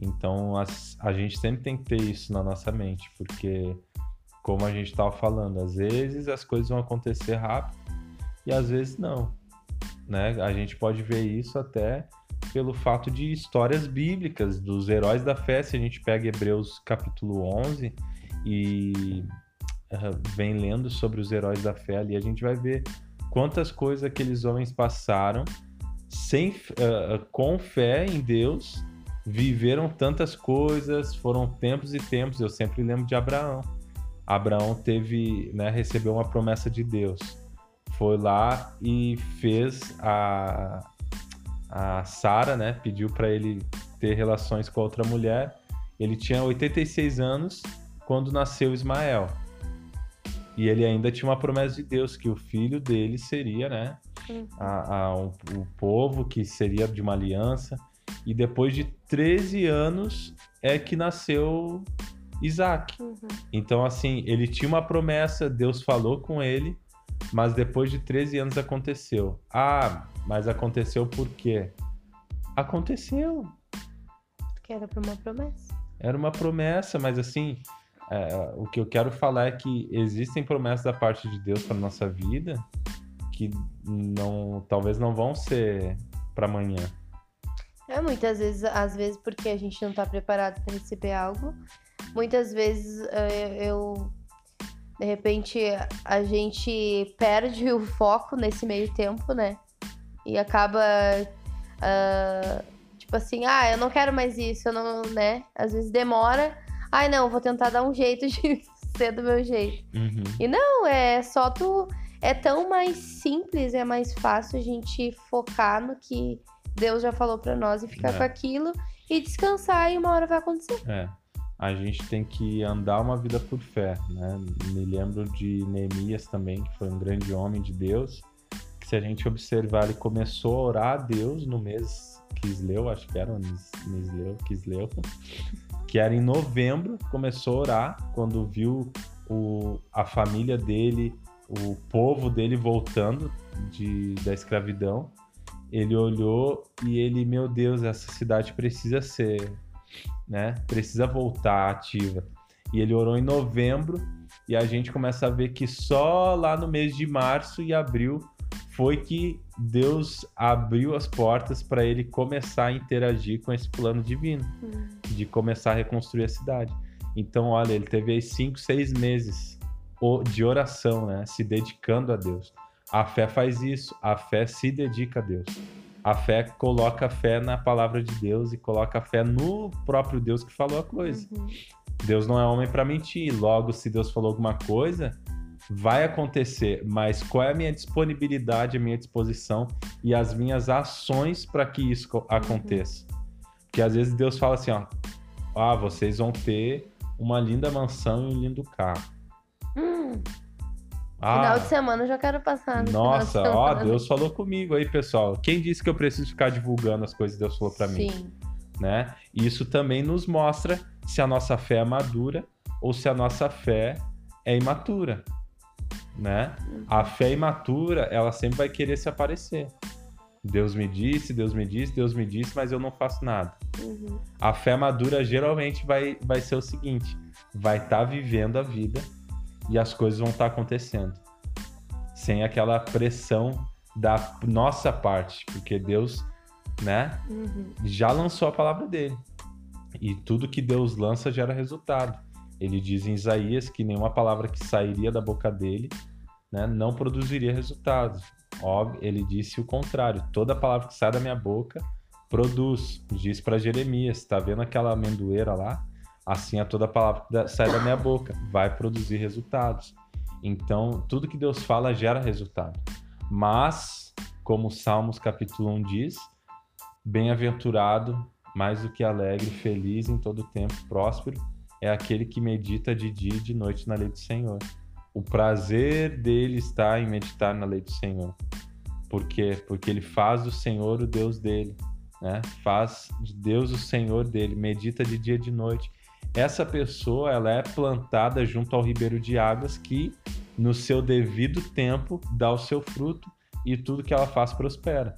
Speaker 1: Então, as- a gente sempre tem que ter isso na nossa mente, porque, como a gente estava falando, às vezes as coisas vão acontecer rápido e às vezes não. Né? A gente pode ver isso até pelo fato de histórias bíblicas dos heróis da fé. Se a gente pega Hebreus capítulo 11 e eh, vem lendo sobre os heróis da fé ali, a gente vai ver quantas coisas aqueles homens passaram sem, eh, com fé em Deus, viveram tantas coisas, foram tempos e tempos. Eu sempre lembro de Abraão. Abraão teve, né, recebeu uma promessa de Deus. Foi lá e fez a, a Sara, né, pediu para ele ter relações com outra mulher. Ele tinha 86 anos quando nasceu Ismael. E ele ainda tinha uma promessa de Deus que o filho dele seria, né,
Speaker 2: Uhum.
Speaker 1: a, a- o, o povo que seria de uma aliança. E depois de 13 anos é que nasceu Isaac.
Speaker 2: Uhum.
Speaker 1: Então, assim, ele tinha uma promessa, Deus falou com ele, mas depois de 13 anos aconteceu. Ah, mas aconteceu por quê? Aconteceu.
Speaker 2: Que era uma promessa.
Speaker 1: Era uma promessa, mas assim, é, o que eu quero falar é que existem promessas da parte de Deus para nossa vida que não, talvez não vão ser para amanhã.
Speaker 2: É, muitas vezes, às vezes, porque a gente não tá preparado para receber algo. Muitas vezes eh, eu, de repente, a gente perde o foco nesse meio tempo, né? E acaba, ah, tipo assim, ah, eu não quero mais isso, eu não, né? Às vezes demora. Ai, não, vou tentar dar um jeito de ser do meu jeito.
Speaker 1: Uhum.
Speaker 2: Não, é só tu. É tão mais simples, é mais fácil a gente focar no que Deus já falou pra nós e ficar
Speaker 1: É.
Speaker 2: com aquilo e descansar e uma hora vai acontecer.
Speaker 1: É, a gente tem que andar uma vida por fé, né? Me lembro de Neemias também, que foi um grande homem de Deus, que se a gente observar, ele começou a orar a Deus no mês Kisleu, acho que era Nisleu, Kisleu, que era em novembro, começou a orar quando viu o, a família dele, o povo dele voltando de, da escravidão. Ele olhou e ele, meu Deus, essa cidade precisa ser né? Precisa voltar ativa. E ele orou em novembro e a gente começa a ver que só lá no mês de março e abril foi que Deus abriu as portas para ele começar a interagir com esse plano divino, de começar a reconstruir a cidade. Então, olha, ele teve aí cinco, seis meses de oração, né? Se dedicando a Deus. A fé faz isso, a fé se dedica a Deus. A fé coloca a fé na palavra de Deus e coloca a fé no próprio Deus que falou a coisa.
Speaker 2: Uhum.
Speaker 1: Deus não é homem para mentir. Logo, se Deus falou alguma coisa, vai acontecer. Mas qual é a minha disponibilidade, a minha disposição e as minhas ações para que isso co- aconteça? Porque às vezes Deus fala assim, ó, ah, vocês vão ter uma linda mansão e um lindo carro.
Speaker 2: Hum,
Speaker 1: Ah,
Speaker 2: Final de semana eu já quero passar. no final de
Speaker 1: nossa, ó. Deus falou comigo aí, pessoal. Quem disse que eu preciso ficar divulgando as coisas que Deus falou para mim?
Speaker 2: Sim.
Speaker 1: né? Isso também nos mostra se a nossa fé é madura ou se a nossa fé é imatura, né? A fé imatura, ela sempre vai querer se aparecer. Deus me disse, Deus me disse, Deus me disse, mas eu não faço nada.
Speaker 2: Uhum.
Speaker 1: A fé madura geralmente vai, vai ser o seguinte: vai estar vivendo a vida e as coisas vão estar acontecendo. Sem aquela pressão da nossa parte, porque Deus, né?
Speaker 2: Uhum.
Speaker 1: já lançou a palavra dele. E tudo que Deus lança gera resultado. Ele diz em Isaías que nenhuma palavra que sairia da boca dele né, não produziria resultados. Óbvio, ele disse o contrário: toda palavra que sai da minha boca produz. Diz para Jeremias: está vendo aquela amendoeira lá? Assim é toda palavra que sai da minha boca, vai produzir resultados. Então, tudo que Deus fala gera resultado. Mas, como Salmos capítulo 1 diz, Bem-aventurado, mais do que alegre, feliz em todo tempo, próspero, é aquele que medita de dia e de noite na lei do Senhor. O prazer dele está em meditar na lei do Senhor. Por quê? Porque ele faz do Senhor o Deus dele, né? Faz de Deus o Senhor dele, medita de dia e de noite. Essa pessoa, ela é plantada junto ao ribeiro de águas que, no seu devido tempo, dá o seu fruto e tudo que ela faz prospera.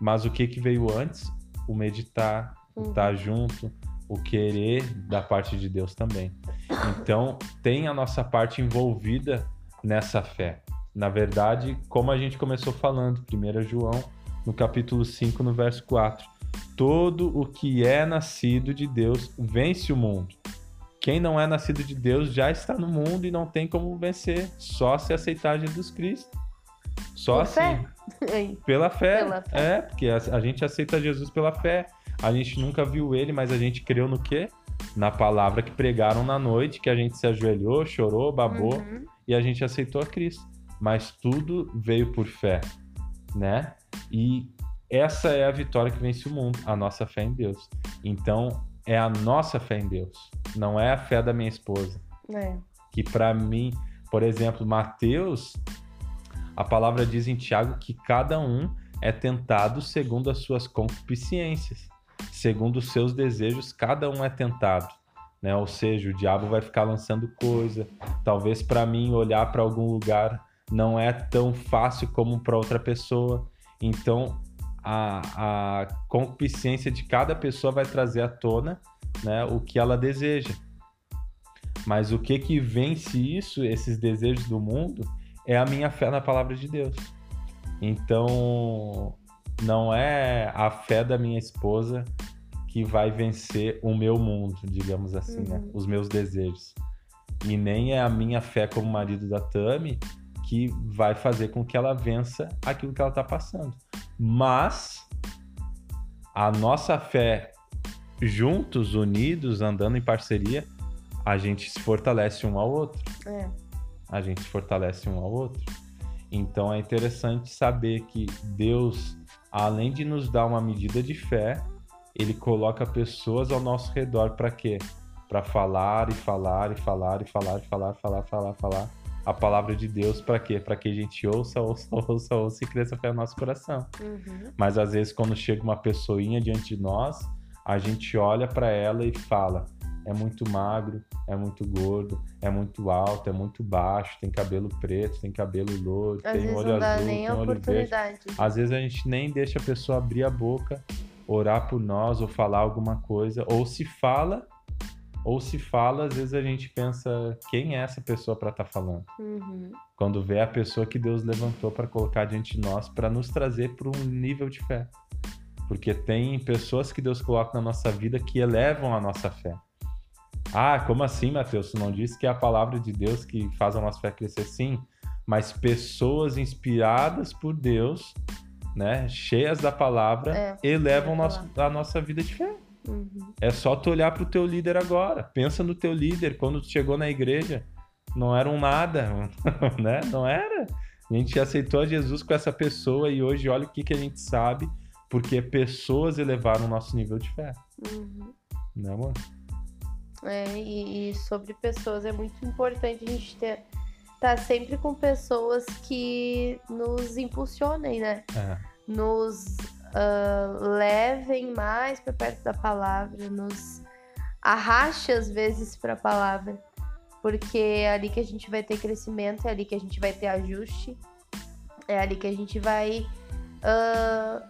Speaker 1: Mas o que que veio antes? O meditar, o
Speaker 2: Uhum.
Speaker 1: estar junto, o querer da parte de Deus também. Então, tem a nossa parte envolvida nessa fé. Na verdade, como a gente começou falando, 1 João, no capítulo 5, no verso 4. Todo o que é nascido de Deus vence o mundo. Quem não é nascido de Deus já está no mundo e não tem como vencer, só se aceitar Jesus Cristo. Só
Speaker 2: Por
Speaker 1: assim.
Speaker 2: fé.
Speaker 1: Pela fé.
Speaker 2: Pela fé.
Speaker 1: É, porque a, a gente aceita Jesus pela fé. A gente nunca viu ele, mas a gente creu no quê? Na palavra que pregaram na noite, que a gente se ajoelhou, chorou, babou
Speaker 2: Uhum.
Speaker 1: e a gente aceitou a Cristo. Mas tudo veio por fé, né? E essa é a vitória que vence o mundo, a nossa fé em Deus. Então, é a nossa fé em Deus, não é a fé da minha esposa
Speaker 2: É.
Speaker 1: que para mim, por exemplo, Mateus, a palavra diz em Tiago que cada um é tentado segundo as suas concupiscências, segundo os seus desejos, cada um é tentado, né? Ou seja, o diabo vai ficar lançando coisa. Talvez para mim olhar para algum lugar não é tão fácil como para outra pessoa. Então, a, a concupiscência de cada pessoa vai trazer à tona, né, o que ela deseja. Mas o que que vence isso, esses desejos do mundo, é a minha fé na palavra de Deus. Então, não é a fé da minha esposa que vai vencer o meu mundo, digamos assim, né?
Speaker 2: Uhum.
Speaker 1: Os meus desejos. E nem é a minha fé como marido da Tami que vai fazer com que ela vença aquilo que ela está passando. Mas a nossa fé juntos, unidos, andando em parceria, a gente se fortalece um ao outro.
Speaker 2: É.
Speaker 1: A gente se fortalece um ao outro. Então é interessante saber que Deus, além de nos dar uma medida de fé, ele coloca pessoas ao nosso redor para quê? Para falar e falar e falar e falar e falar, falar, falar, falar a palavra de Deus para quê? Para que a gente ouça, ouça, ouça, ouça e cresça no nosso coração.
Speaker 2: Uhum.
Speaker 1: Mas às vezes quando chega uma pessoinha diante de nós, a gente olha para ela e fala: é muito magro, é muito gordo, é muito alto, é muito baixo, tem cabelo preto, tem cabelo loiro,
Speaker 2: Às
Speaker 1: tem olho
Speaker 2: não dá
Speaker 1: azul,
Speaker 2: nem
Speaker 1: tem olho verde. Às vezes a gente nem deixa a pessoa abrir a boca, orar por nós ou falar alguma coisa, ou se fala, ou se fala, às vezes a gente pensa quem é essa pessoa para estar falando.
Speaker 2: Uhum.
Speaker 1: Quando vê a pessoa que Deus levantou para colocar diante de nós, para nos trazer para um nível de fé. Porque tem pessoas que Deus coloca na nossa vida que elevam a nossa fé. Ah, como assim, Mateus? Tu não disse que é a palavra de Deus que faz a nossa fé crescer? Sim, mas pessoas inspiradas por Deus né, cheias da palavra,
Speaker 2: É,
Speaker 1: elevam a nossa vida de fé.
Speaker 2: Uhum.
Speaker 1: É só tu olhar pro teu líder agora. Pensa no teu líder quando tu chegou na igreja. Não era um nada, né? Não era. A gente aceitou a Jesus com essa pessoa e hoje olha o que, que a gente sabe, porque pessoas elevaram o nosso nível de fé.
Speaker 2: Uhum.
Speaker 1: Né, amor?
Speaker 2: É, e, e sobre pessoas é muito importante a gente ter tá sempre com pessoas que nos impulsionem, né?
Speaker 1: É.
Speaker 2: Nos ah, levem mais para perto da palavra, nos arraste às vezes para a palavra, porque é ali que a gente vai ter crescimento, é ali que a gente vai ter ajuste, é ali que a gente vai ah,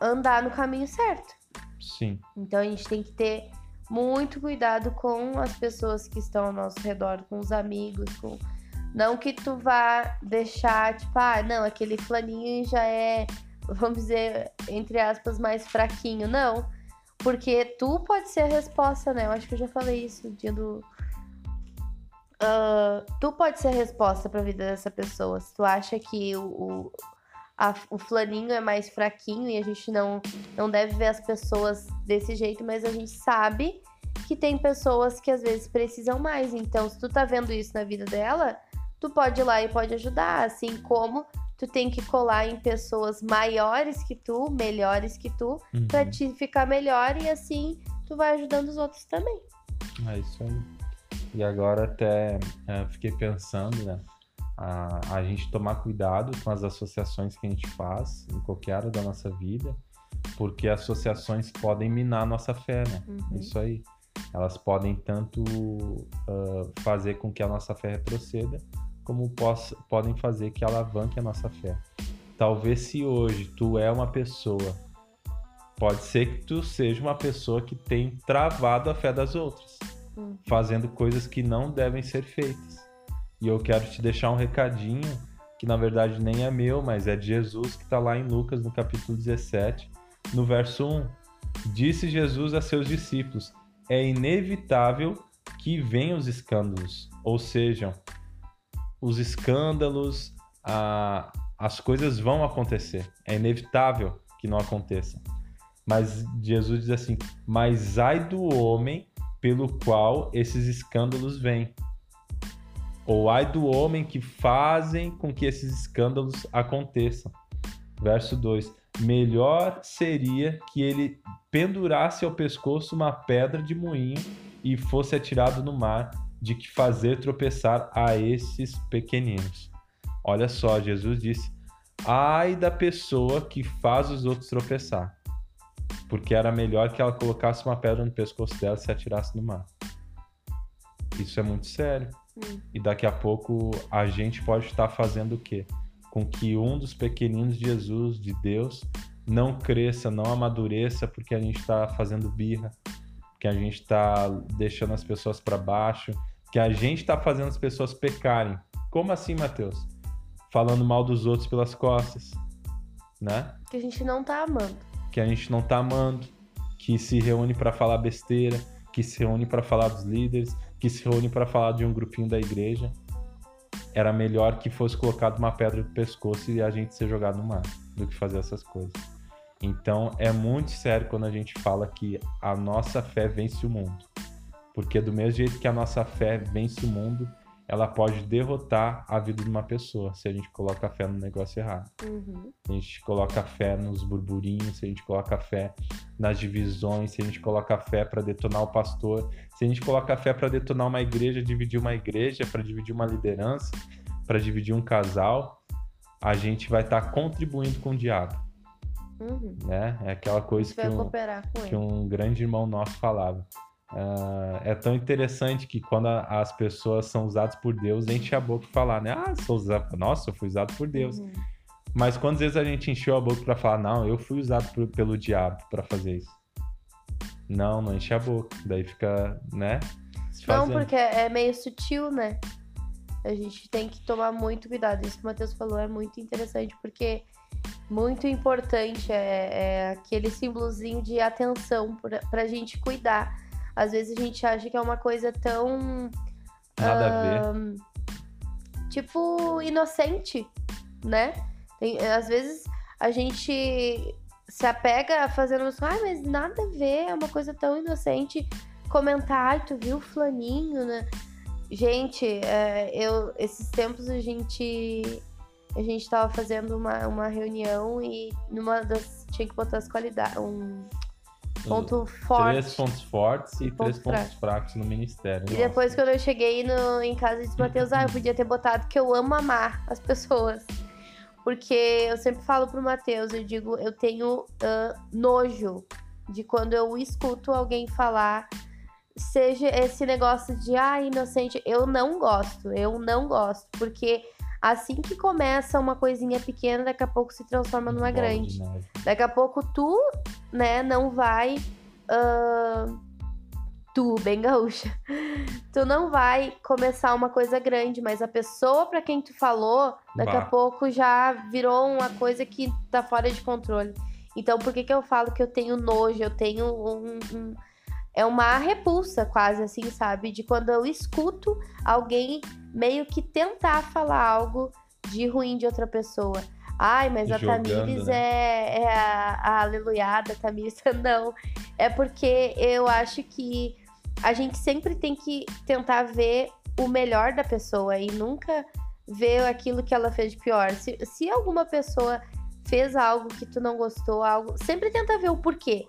Speaker 2: andar no caminho certo.
Speaker 1: Sim.
Speaker 2: Então a gente tem que ter muito cuidado com as pessoas que estão ao nosso redor, com os amigos, com não que tu vá deixar, tipo, ah, não, aquele flaninho já é, vamos dizer, entre aspas, mais fraquinho. Não. Porque tu pode ser a resposta, né? Eu acho que eu já falei isso no dia do. Ah, tu pode ser a resposta pra vida dessa pessoa. Se tu acha que o, o, a- o flaninho é mais fraquinho e a gente não, não deve ver as pessoas desse jeito, mas a gente sabe que tem pessoas que às vezes precisam mais. Então, se tu tá vendo isso na vida dela, tu pode ir lá e pode ajudar. Assim como tu tem que colar em pessoas maiores que tu, melhores que tu,
Speaker 1: Uhum.
Speaker 2: pra te ficar melhor e assim tu vai ajudando os outros também.
Speaker 1: É isso aí. E agora até é, fiquei pensando, né? A, a gente tomar cuidado com as associações que a gente faz em qualquer área da nossa vida, porque associações podem minar a nossa fé, né?
Speaker 2: Uhum.
Speaker 1: Isso aí. Elas podem tanto ah, fazer com que a nossa fé retroceda, como possa, podem fazer que alavanque a nossa fé. Talvez se hoje tu é uma pessoa, pode ser que tu seja uma pessoa que tem travado a fé das outras,
Speaker 2: Uhum.
Speaker 1: fazendo coisas que não devem ser feitas. E eu quero te deixar um recadinho, que na verdade nem é meu, mas é de Jesus, que está lá em Lucas, no capítulo 17, no verso 1. Disse Jesus a seus discípulos: É inevitável que venham os escândalos, ou seja, os escândalos, a- as coisas vão acontecer. É inevitável que não aconteça. Mas Jesus diz assim: Mas ai do homem pelo qual esses escândalos vêm. Ou ai do homem que fazem com que esses escândalos aconteçam. Verso 2: Melhor seria que ele pendurasse ao pescoço uma pedra de moinho e fosse atirado no mar, de que fazer tropeçar a esses pequeninos. Olha só, Jesus disse: Ai da pessoa que faz os outros tropeçar. Porque era melhor que ela colocasse uma pedra no pescoço dela e se atirasse no mar. Isso é muito sério.
Speaker 2: Hum.
Speaker 1: E daqui a pouco a gente pode estar fazendo o quê? Com que um dos pequeninos de Jesus, de Deus, não cresça, não amadureça, porque a gente está fazendo birra, que a gente está deixando as pessoas para baixo, que a gente está fazendo as pessoas pecarem. Como assim, Mateus? Falando mal dos outros pelas costas, né?
Speaker 2: Que a gente não tá amando.
Speaker 1: que a gente não tá amando, que se reúne para falar besteira, que se reúne para falar dos líderes, que se reúne para falar de um grupinho da igreja. Era melhor que fosse colocado uma pedra no pescoço e a gente ser jogado no mar do que fazer essas coisas. Então é muito sério quando a gente fala que a nossa fé vence o mundo. Porque do mesmo jeito que a nossa fé vence o mundo, ela pode derrotar a vida de uma pessoa se a gente coloca a fé no negócio errado
Speaker 2: Uhum.
Speaker 1: se a gente coloca fé nos burburinhos, se a gente coloca fé nas divisões, se a gente coloca fé para detonar o pastor, se a gente coloca fé para detonar uma igreja, dividir uma igreja, para dividir uma liderança, para dividir um casal, a gente vai estar contribuindo com o diabo,
Speaker 2: Uhum.
Speaker 1: né? É aquela coisa que um, que um grande irmão nosso falava. Ah, é tão interessante que quando a- as pessoas são usadas por Deus, enche a boca e falar, né? Ah, sou usado. Nossa, eu fui usado por Deus.
Speaker 2: Uhum.
Speaker 1: Mas quantas vezes a gente encheu a boca pra falar, não, eu fui usado por- pelo diabo pra fazer isso? Não, não enche a boca. Daí fica, né?
Speaker 2: Não, porque é meio sutil, né? A gente tem que tomar muito cuidado. Isso que o Matheus falou é muito interessante, porque muito importante é, é aquele símbolozinho de atenção pra, pra gente cuidar. Às vezes a gente acha que é uma coisa tão,
Speaker 1: Nada a ver.
Speaker 2: tipo, inocente, né? Tem- às vezes a gente se apega a fazer uns. Ai, mas nada a ver, é uma coisa tão inocente. Comentar, ai, tu viu o flaninho, né? Gente, é, eu, esses tempos a gente. A gente tava fazendo uma, uma reunião e numa das. Tinha que botar as qualidades. Um ponto forte.
Speaker 1: Três pontos fortes e três pontos
Speaker 2: fraco.
Speaker 1: fracos no ministério.
Speaker 2: E
Speaker 1: Nossa.
Speaker 2: depois, quando eu cheguei no, em casa, eu disse, Matheus, ah, eu podia ter botado que eu amo amar as pessoas. Porque eu sempre falo pro Matheus, eu digo, eu tenho ah, nojo de quando eu escuto alguém falar, seja esse negócio de, ah, inocente, eu não gosto, eu não gosto. Porque assim que começa uma coisinha pequena, daqui a pouco se transforma numa grande.
Speaker 1: neve.
Speaker 2: Daqui a pouco tu, né, não vai. ahn, tu, bem gaúcha. Tu não vai começar uma coisa grande, mas a pessoa pra quem tu falou, daqui a
Speaker 1: Bah.
Speaker 2: pouco já virou uma coisa que tá fora de controle. Então, por que que eu falo que eu tenho nojo? Eu tenho um. um- é uma repulsa, quase assim, sabe? De quando eu escuto alguém meio que tentar falar algo de ruim de outra pessoa. Ai, mas a
Speaker 1: Jogando,
Speaker 2: Tamires
Speaker 1: né?
Speaker 2: é, é a, a aleluiada, Tamires. Não. É porque eu acho que a gente sempre tem que tentar ver o melhor da pessoa e nunca ver aquilo que ela fez de pior. Se, se alguma pessoa fez algo que tu não gostou, algo, sempre tenta ver o porquê.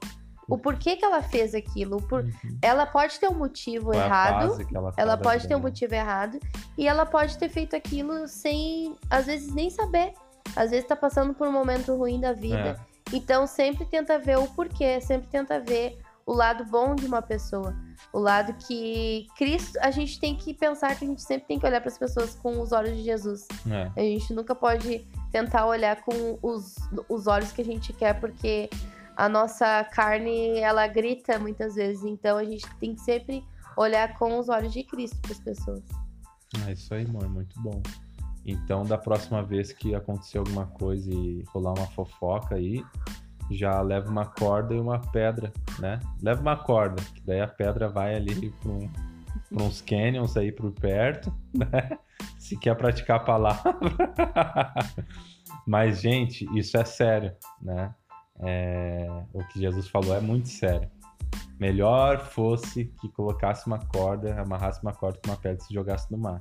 Speaker 2: O porquê que ela fez aquilo. por-
Speaker 1: Uhum.
Speaker 2: Ela pode ter um motivo
Speaker 1: Qual
Speaker 2: errado.
Speaker 1: ela,
Speaker 2: Ela pode ter um motivo errado e ela pode ter feito aquilo sem, às vezes, nem saber. Às vezes tá passando por um momento ruim da vida.
Speaker 1: É.
Speaker 2: Então sempre tenta ver o porquê, sempre tenta ver o lado bom de uma pessoa. O lado que Cristo, a gente tem que pensar que a gente sempre tem que olhar para as pessoas com os olhos de Jesus.
Speaker 1: É.
Speaker 2: A gente nunca pode tentar olhar com os, os olhos que a gente quer, porque a nossa carne, ela grita muitas vezes. Então a gente tem que sempre olhar com os olhos de Cristo para as pessoas.
Speaker 1: É isso aí, amor, muito bom. Então, da próxima vez que acontecer alguma coisa e rolar uma fofoca aí, já leva uma corda e uma pedra, né? Leva uma corda, que daí a pedra vai ali para um, uns canyons aí por perto, né? Se quer praticar a palavra. Mas, gente, isso é sério, né? É, o que Jesus falou é muito sério. Melhor fosse que colocasse uma corda, amarrasse uma corda com uma pedra e se jogasse no mar,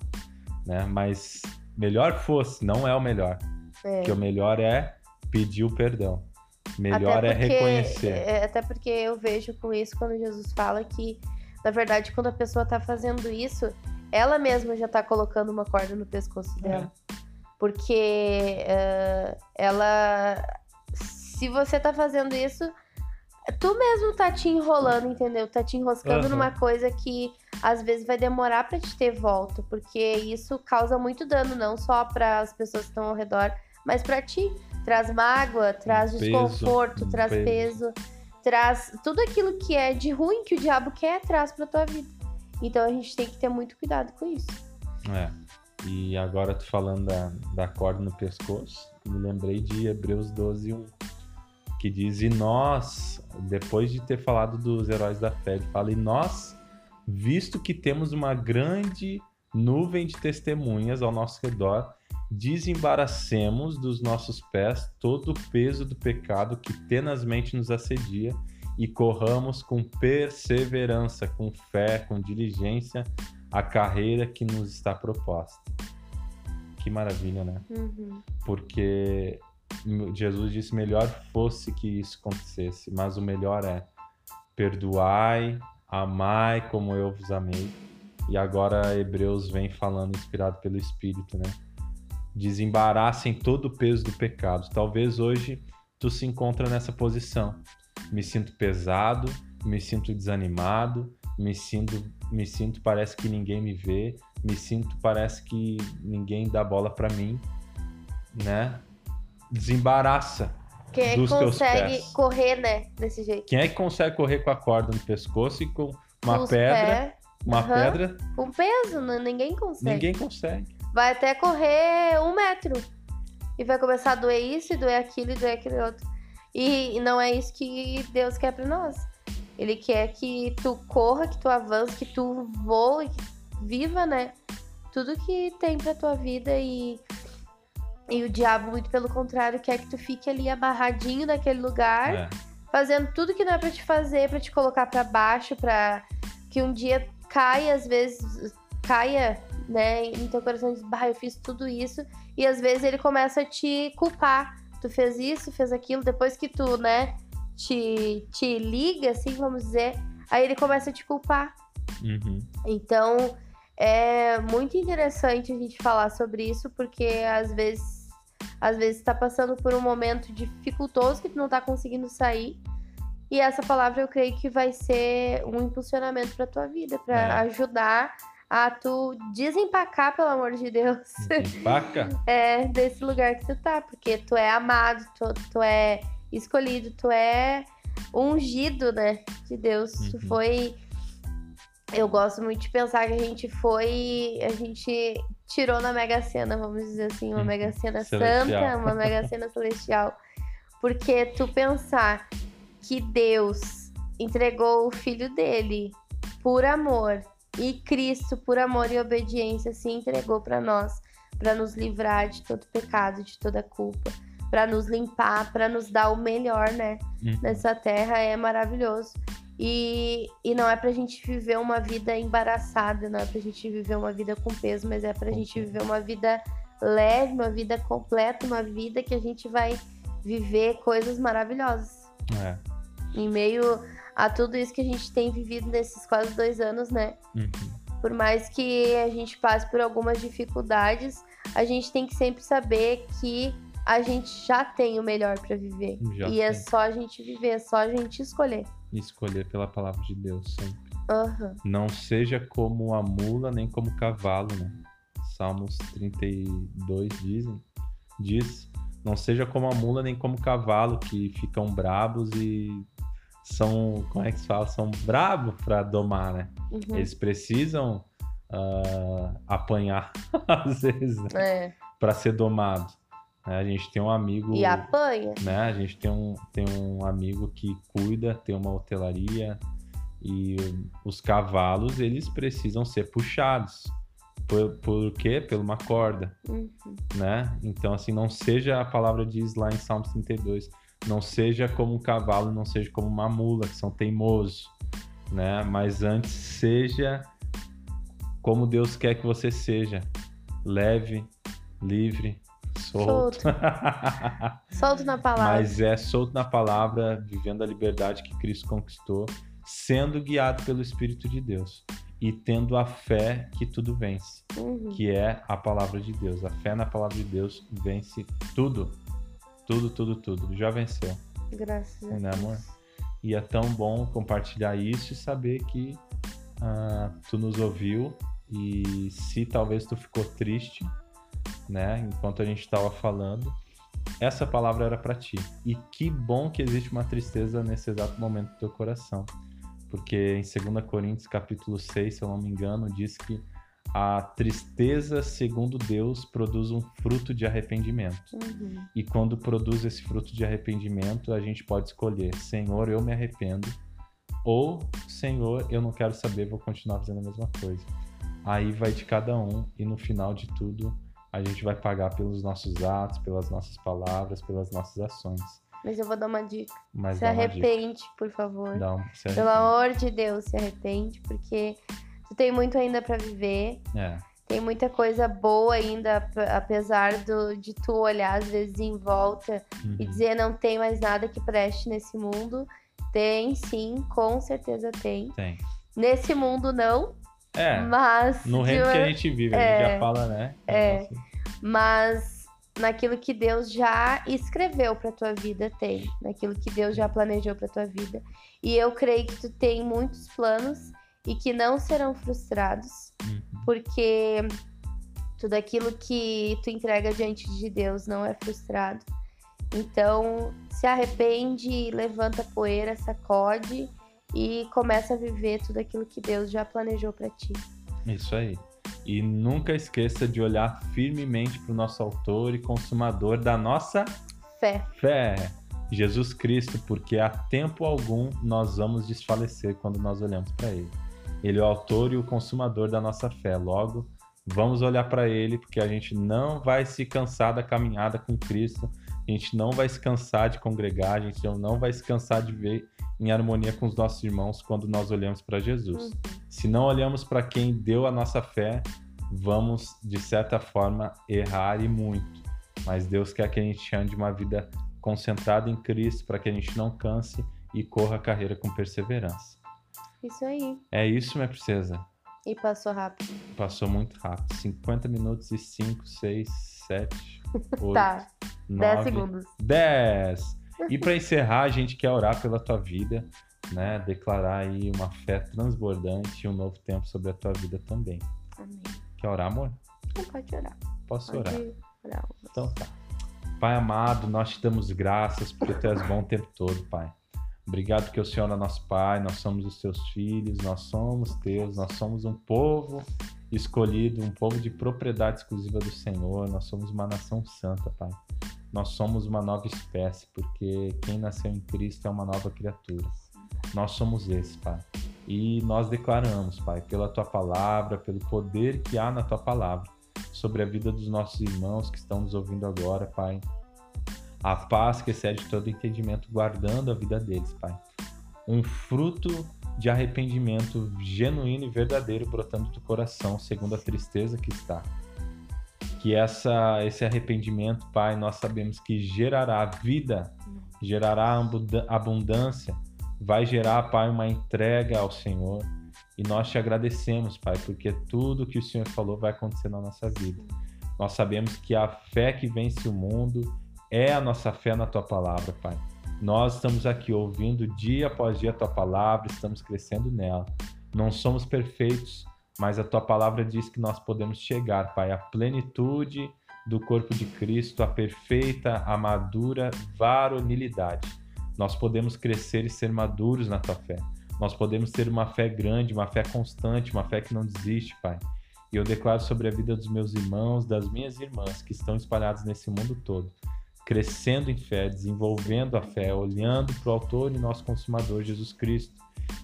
Speaker 1: né? Mas melhor fosse, não é o melhor.
Speaker 2: É.
Speaker 1: Porque o melhor é pedir o perdão. Melhor é
Speaker 2: porque-
Speaker 1: reconhecer.
Speaker 2: é, até porque eu vejo com isso quando Jesus fala que, na verdade, quando a pessoa tá fazendo isso, ela mesma já tá colocando uma corda no pescoço dela. Porque é, ela. Se você tá fazendo isso, tu mesmo tá te enrolando, entendeu? Tá te enroscando
Speaker 1: Aham.
Speaker 2: numa coisa que às vezes vai demorar pra te ter volta. Porque isso causa muito dano, não só para as pessoas que estão ao redor, mas pra ti. Traz mágoa, traz desconforto, traz
Speaker 1: peso.
Speaker 2: peso, traz tudo aquilo que é de ruim que o diabo quer, traz pra tua vida. Então a gente tem que ter muito cuidado com isso.
Speaker 1: É. E agora tu falando da, da corda no pescoço, me lembrei de Hebreus 12, 1, que diz, e nós, depois de ter falado dos heróis da fé, ele fala, e nós, visto que temos uma grande nuvem de testemunhas ao nosso redor, desembaracemos dos nossos pés todo o peso do pecado que tenazmente nos assedia e corramos com perseverança, com fé, com diligência a carreira que nos está proposta. Que maravilha, né?
Speaker 2: Uhum.
Speaker 1: Porque Jesus disse: melhor fosse que isso acontecesse, mas o melhor é perdoai, amai como eu vos amei. E agora Hebreus vem falando, inspirado pelo Espírito, né? Desembaraçem todo o peso do pecado. Talvez hoje tu se encontra nessa posição. Me sinto pesado, me sinto desanimado, me sinto, me sinto parece que ninguém me vê, me sinto parece que ninguém dá bola para mim, né? Desembaraça.
Speaker 2: Quem é que consegue correr, né? Desse jeito?
Speaker 1: Quem é que consegue correr com a corda no pescoço e com uma
Speaker 2: os
Speaker 1: pedra, uma
Speaker 2: aham.
Speaker 1: pedra?
Speaker 2: com peso, né? ninguém consegue.
Speaker 1: Ninguém consegue.
Speaker 2: Vai até correr um metro. E vai começar a doer isso, e doer aquilo, e doer aquele outro. E, e não é isso que Deus quer pra nós. Ele quer que tu corra, que tu avance, que tu voe, que viva, né? Tudo que tem pra tua vida e E o diabo, muito pelo contrário, quer que tu fique ali abarradinho naquele lugar,
Speaker 1: É.
Speaker 2: fazendo tudo que não é pra te fazer, pra te colocar pra baixo, pra que um dia caia, às vezes caia, né, em teu coração diz, bah, eu fiz tudo isso, e às vezes ele começa a te culpar. Tu fez isso, fez aquilo, depois que tu, né, te, te liga, assim, vamos dizer, aí ele começa a te culpar.
Speaker 1: Uhum.
Speaker 2: Então, é muito interessante a gente falar sobre isso, porque às vezes às vezes tá passando por um momento dificultoso que tu não tá conseguindo sair. E essa palavra eu creio que vai ser um impulsionamento pra tua vida, pra
Speaker 1: É.
Speaker 2: ajudar a tu desempacar, pelo amor de Deus,
Speaker 1: Empaca.
Speaker 2: é, desse lugar que tu tá, porque tu é amado, tu, tu é escolhido, tu é ungido, né, de Deus. Tu
Speaker 1: Uhum.
Speaker 2: foi. Eu gosto muito de pensar que a gente foi. A gente tirou na Mega Sena, vamos dizer assim, uma
Speaker 1: Uhum.
Speaker 2: Mega Sena santa, uma Mega Sena celestial. Porque tu pensar que Deus entregou o filho dele por amor e Cristo, por amor e obediência, se entregou para nós, para nos livrar de todo pecado, de toda culpa, para nos limpar, para nos dar o melhor, né?
Speaker 1: Uhum.
Speaker 2: nessa terra é maravilhoso. E, e não é pra gente viver uma vida embaraçada, não é pra gente viver uma vida com peso, mas é pra gente viver uma vida leve, uma vida completa, uma vida que a gente vai viver coisas maravilhosas.
Speaker 1: É.
Speaker 2: Em meio a tudo isso que a gente tem vivido nesses quase dois anos, né?
Speaker 1: Uhum.
Speaker 2: Por mais que a gente passe por algumas dificuldades, a gente tem que sempre saber que a gente já tem o melhor pra viver.
Speaker 1: Já
Speaker 2: e é
Speaker 1: tem.
Speaker 2: só a gente viver, é só a gente escolher.
Speaker 1: Escolher pela palavra de Deus sempre.
Speaker 2: Aham.
Speaker 1: Não seja como a mula, nem como o cavalo, né? Salmos 32 dizem, diz, não seja como a mula, nem como o cavalo, que ficam brabos e são, como é que se fala? São brabos para domar, né?
Speaker 2: Uhum.
Speaker 1: Eles precisam ah, apanhar, às vezes, né?
Speaker 2: É.
Speaker 1: para ser domado. Né? A gente tem um amigo
Speaker 2: E apanha.
Speaker 1: né? A gente tem um, tem um amigo que cuida, tem uma hotelaria e os cavalos, eles precisam ser puxados. Por, por quê? Por uma corda,
Speaker 2: Uhum.
Speaker 1: né? Então, assim, não seja, a palavra diz lá em Salmo 32, não seja como um cavalo, não seja como uma mula, que são teimosos, né? Mas antes seja como Deus quer que você seja, leve, livre, solto.
Speaker 2: Solto na palavra.
Speaker 1: Mas é solto na palavra, vivendo a liberdade que Cristo conquistou, sendo guiado pelo Espírito de Deus e tendo a fé que tudo vence,
Speaker 2: Uhum.
Speaker 1: que é a palavra de Deus. A fé na palavra de Deus vence tudo. Tudo, tudo, tudo. Já venceu.
Speaker 2: Graças a
Speaker 1: Né,
Speaker 2: Deus.
Speaker 1: amor? E é tão bom compartilhar isso e saber que ah, tu nos ouviu e se talvez tu ficou triste, né, enquanto a gente estava falando, essa palavra era para ti. E que bom que existe uma tristeza nesse exato momento do teu coração. Porque em 2 Coríntios capítulo 6, se eu não me engano, diz que a tristeza, segundo Deus, produz um fruto de arrependimento.
Speaker 2: Uhum.
Speaker 1: E quando produz esse fruto de arrependimento, a gente pode escolher: Senhor, eu me arrependo, ou Senhor, eu não quero saber, vou continuar fazendo a mesma coisa. Aí vai de cada um, e no final de tudo, a gente vai pagar pelos nossos atos, pelas nossas palavras, pelas nossas ações.
Speaker 2: Mas eu vou dar uma dica.
Speaker 1: Mas
Speaker 2: se
Speaker 1: uma dica.
Speaker 2: arrepende, por favor.
Speaker 1: Um, se
Speaker 2: Pelo
Speaker 1: arrepende.
Speaker 2: amor de Deus, se arrepende, porque tu tem muito ainda pra viver.
Speaker 1: É,
Speaker 2: Tem muita coisa boa ainda, ap- apesar do, de tu olhar às vezes em volta e
Speaker 1: uhum.
Speaker 2: dizer não tem mais nada que preste nesse mundo. Tem sim, com certeza tem.
Speaker 1: tem.
Speaker 2: Nesse mundo não,
Speaker 1: É,
Speaker 2: mas
Speaker 1: no reino que
Speaker 2: uma-
Speaker 1: a gente vive, a
Speaker 2: é,
Speaker 1: gente já fala, né?
Speaker 2: é.
Speaker 1: Nossa,
Speaker 2: mas naquilo que Deus já escreveu pra tua vida tem, naquilo que Deus já planejou pra tua vida. E eu creio que tu tem muitos planos e que não serão frustrados,
Speaker 1: uhum.
Speaker 2: porque tudo aquilo que tu entrega diante de Deus não é frustrado. Então, se arrepende, levanta a poeira, sacode e começa a viver tudo aquilo que Deus já planejou pra ti.
Speaker 1: Isso aí. E nunca esqueça de olhar firmemente para o nosso autor e consumador da nossa
Speaker 2: Fé.
Speaker 1: fé, Jesus Cristo, porque a tempo algum nós vamos desfalecer quando nós olhamos para ele. Ele é o autor e o consumador da nossa fé. Logo, Vamos olhar para Ele, porque a gente não vai se cansar da caminhada com Cristo, a gente não vai se cansar de congregar, a gente não vai se cansar de ver em harmonia com os nossos irmãos quando nós olhamos para Jesus. Uhum. Se não olhamos para quem deu a nossa fé, vamos, de certa forma, errar e muito. Mas Deus quer que a gente ande uma vida concentrada em Cristo para que a gente não canse e corra a carreira com perseverança.
Speaker 2: Isso aí.
Speaker 1: É isso, minha princesa.
Speaker 2: E passou rápido.
Speaker 1: Passou muito rápido. 50 minutos e 5, 6, 7, 8,
Speaker 2: tá.
Speaker 1: 9,
Speaker 2: 10 segundos.
Speaker 1: 10. E para encerrar, a gente quer orar pela tua vida, né? Declarar aí uma fé transbordante e um novo tempo sobre a tua vida também.
Speaker 2: Amém.
Speaker 1: Quer orar, amor?
Speaker 2: Não pode orar.
Speaker 1: Posso
Speaker 2: pode
Speaker 1: orar?
Speaker 2: orar.
Speaker 1: Então tá. Pai amado, nós te damos graças porque tu és bom o tempo todo, Pai. Obrigado que o Senhor é nosso Pai, nós somos os teus filhos, nós somos teus, nós somos um povo escolhido, um povo de propriedade exclusiva do Senhor, nós somos uma nação santa, Pai. Nós somos uma nova espécie, porque quem nasceu em Cristo é uma nova criatura. Nós somos esse, Pai. E nós declaramos, Pai, pela tua palavra, pelo poder que há na tua palavra, sobre a vida dos nossos irmãos que estão nos ouvindo agora, Pai a paz que excede todo entendimento, guardando a vida deles, Pai. Um fruto de arrependimento genuíno e verdadeiro brotando do coração, segundo a tristeza que está. Que essa, esse arrependimento, Pai, nós sabemos que gerará vida, gerará abundância, vai gerar, Pai, uma entrega ao Senhor. E nós te agradecemos, Pai, porque tudo que o Senhor falou vai acontecer na nossa vida. Nós sabemos que a fé que vence o mundo é a nossa fé na tua palavra, Pai. Nós estamos aqui ouvindo dia após dia a tua palavra, estamos crescendo nela. Não somos perfeitos, mas a tua palavra diz que nós podemos chegar, Pai, à plenitude do corpo de Cristo, à perfeita, à madura varonilidade. Nós podemos crescer e ser maduros na tua fé. Nós podemos ter uma fé grande, uma fé constante, uma fé que não desiste, Pai. E eu declaro sobre a vida dos meus irmãos, das minhas irmãs que estão espalhados nesse mundo todo, crescendo em fé, desenvolvendo a fé, olhando para o Autor e nosso Consumador Jesus Cristo.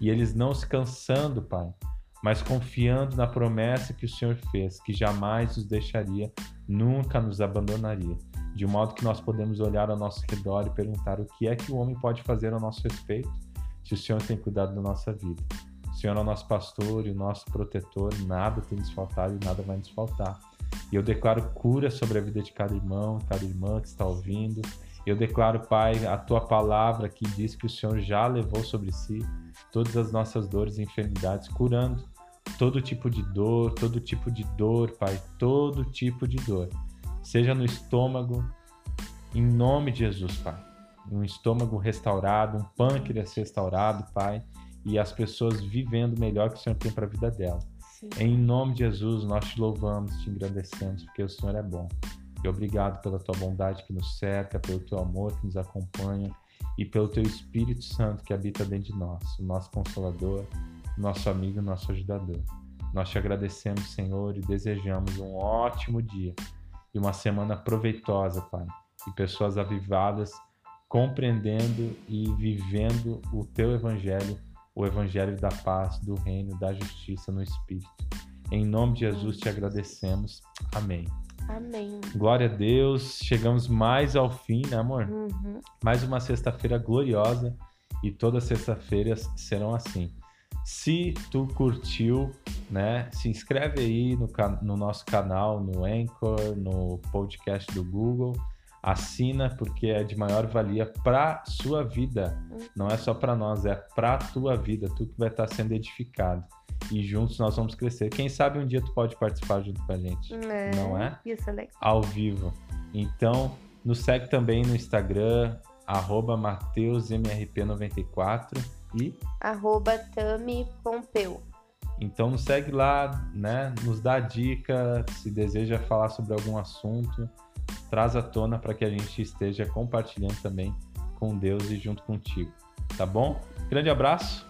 Speaker 1: E eles não se cansando, Pai, mas confiando na promessa que o Senhor fez, que jamais os deixaria, nunca nos abandonaria. De modo que nós podemos olhar ao nosso redor e perguntar o que é que o homem pode fazer ao nosso respeito, se o Senhor tem cuidado da nossa vida. O Senhor é o nosso pastor e o nosso protetor, nada tem nos faltado e nada vai nos faltar. E eu declaro cura sobre a vida de cada irmão, cada irmã que está ouvindo. Eu declaro, Pai, a tua palavra que diz que o Senhor já levou sobre si todas as nossas dores e enfermidades, curando todo tipo de dor, todo tipo de dor, Pai, todo tipo de dor. Seja no estômago, em nome de Jesus, Pai. Um estômago restaurado, um pâncreas restaurado, Pai, e as pessoas vivendo melhor que o Senhor tem para a vida dela. Em nome de Jesus, nós te louvamos, te engrandecemos, porque o Senhor é bom. E obrigado pela tua bondade que nos cerca, pelo teu amor que nos acompanha e pelo teu Espírito Santo que habita dentro de nós, o nosso consolador, nosso amigo, nosso ajudador. Nós te agradecemos, Senhor, e desejamos um ótimo dia e uma semana proveitosa, Pai. E pessoas avivadas compreendendo e vivendo o teu evangelho o evangelho da paz, do reino, da justiça no Espírito. Em nome de Jesus te agradecemos. Amém.
Speaker 2: Amém.
Speaker 1: Glória a Deus. Chegamos mais ao fim, né, amor?
Speaker 2: Uhum.
Speaker 1: Mais uma sexta-feira gloriosa e todas sexta-feiras serão assim. Se tu curtiu, né, se inscreve aí no, no nosso canal, no Anchor, no podcast do Google assina porque é de maior valia para sua vida. Não é só para nós, é para tua vida, tu que vai estar tá sendo edificado. E juntos nós vamos crescer. Quem sabe um dia tu pode participar junto com a gente,
Speaker 2: é,
Speaker 1: não é?
Speaker 2: Isso é legal.
Speaker 1: Ao vivo. Então, nos segue também no Instagram, arroba MateusMRP94 e...
Speaker 2: Arroba Tami Pompeu.
Speaker 1: Então nos segue lá, né? Nos dá dica, se deseja falar sobre algum assunto traz à tona para que a gente esteja compartilhando também com Deus e junto contigo. Tá bom? Grande abraço.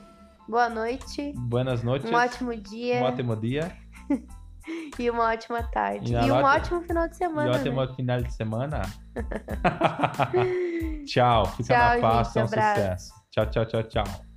Speaker 2: Boa noite.
Speaker 1: Buenas noites.
Speaker 2: Um ótimo dia.
Speaker 1: Um ótimo dia.
Speaker 2: e uma ótima tarde. E,
Speaker 1: e
Speaker 2: um ótimo final de semana.
Speaker 1: E um ótimo
Speaker 2: né?
Speaker 1: final de semana. tchau. Fica
Speaker 2: tchau,
Speaker 1: na paz.
Speaker 2: Gente,
Speaker 1: é um sucesso. Tchau, tchau, tchau, tchau.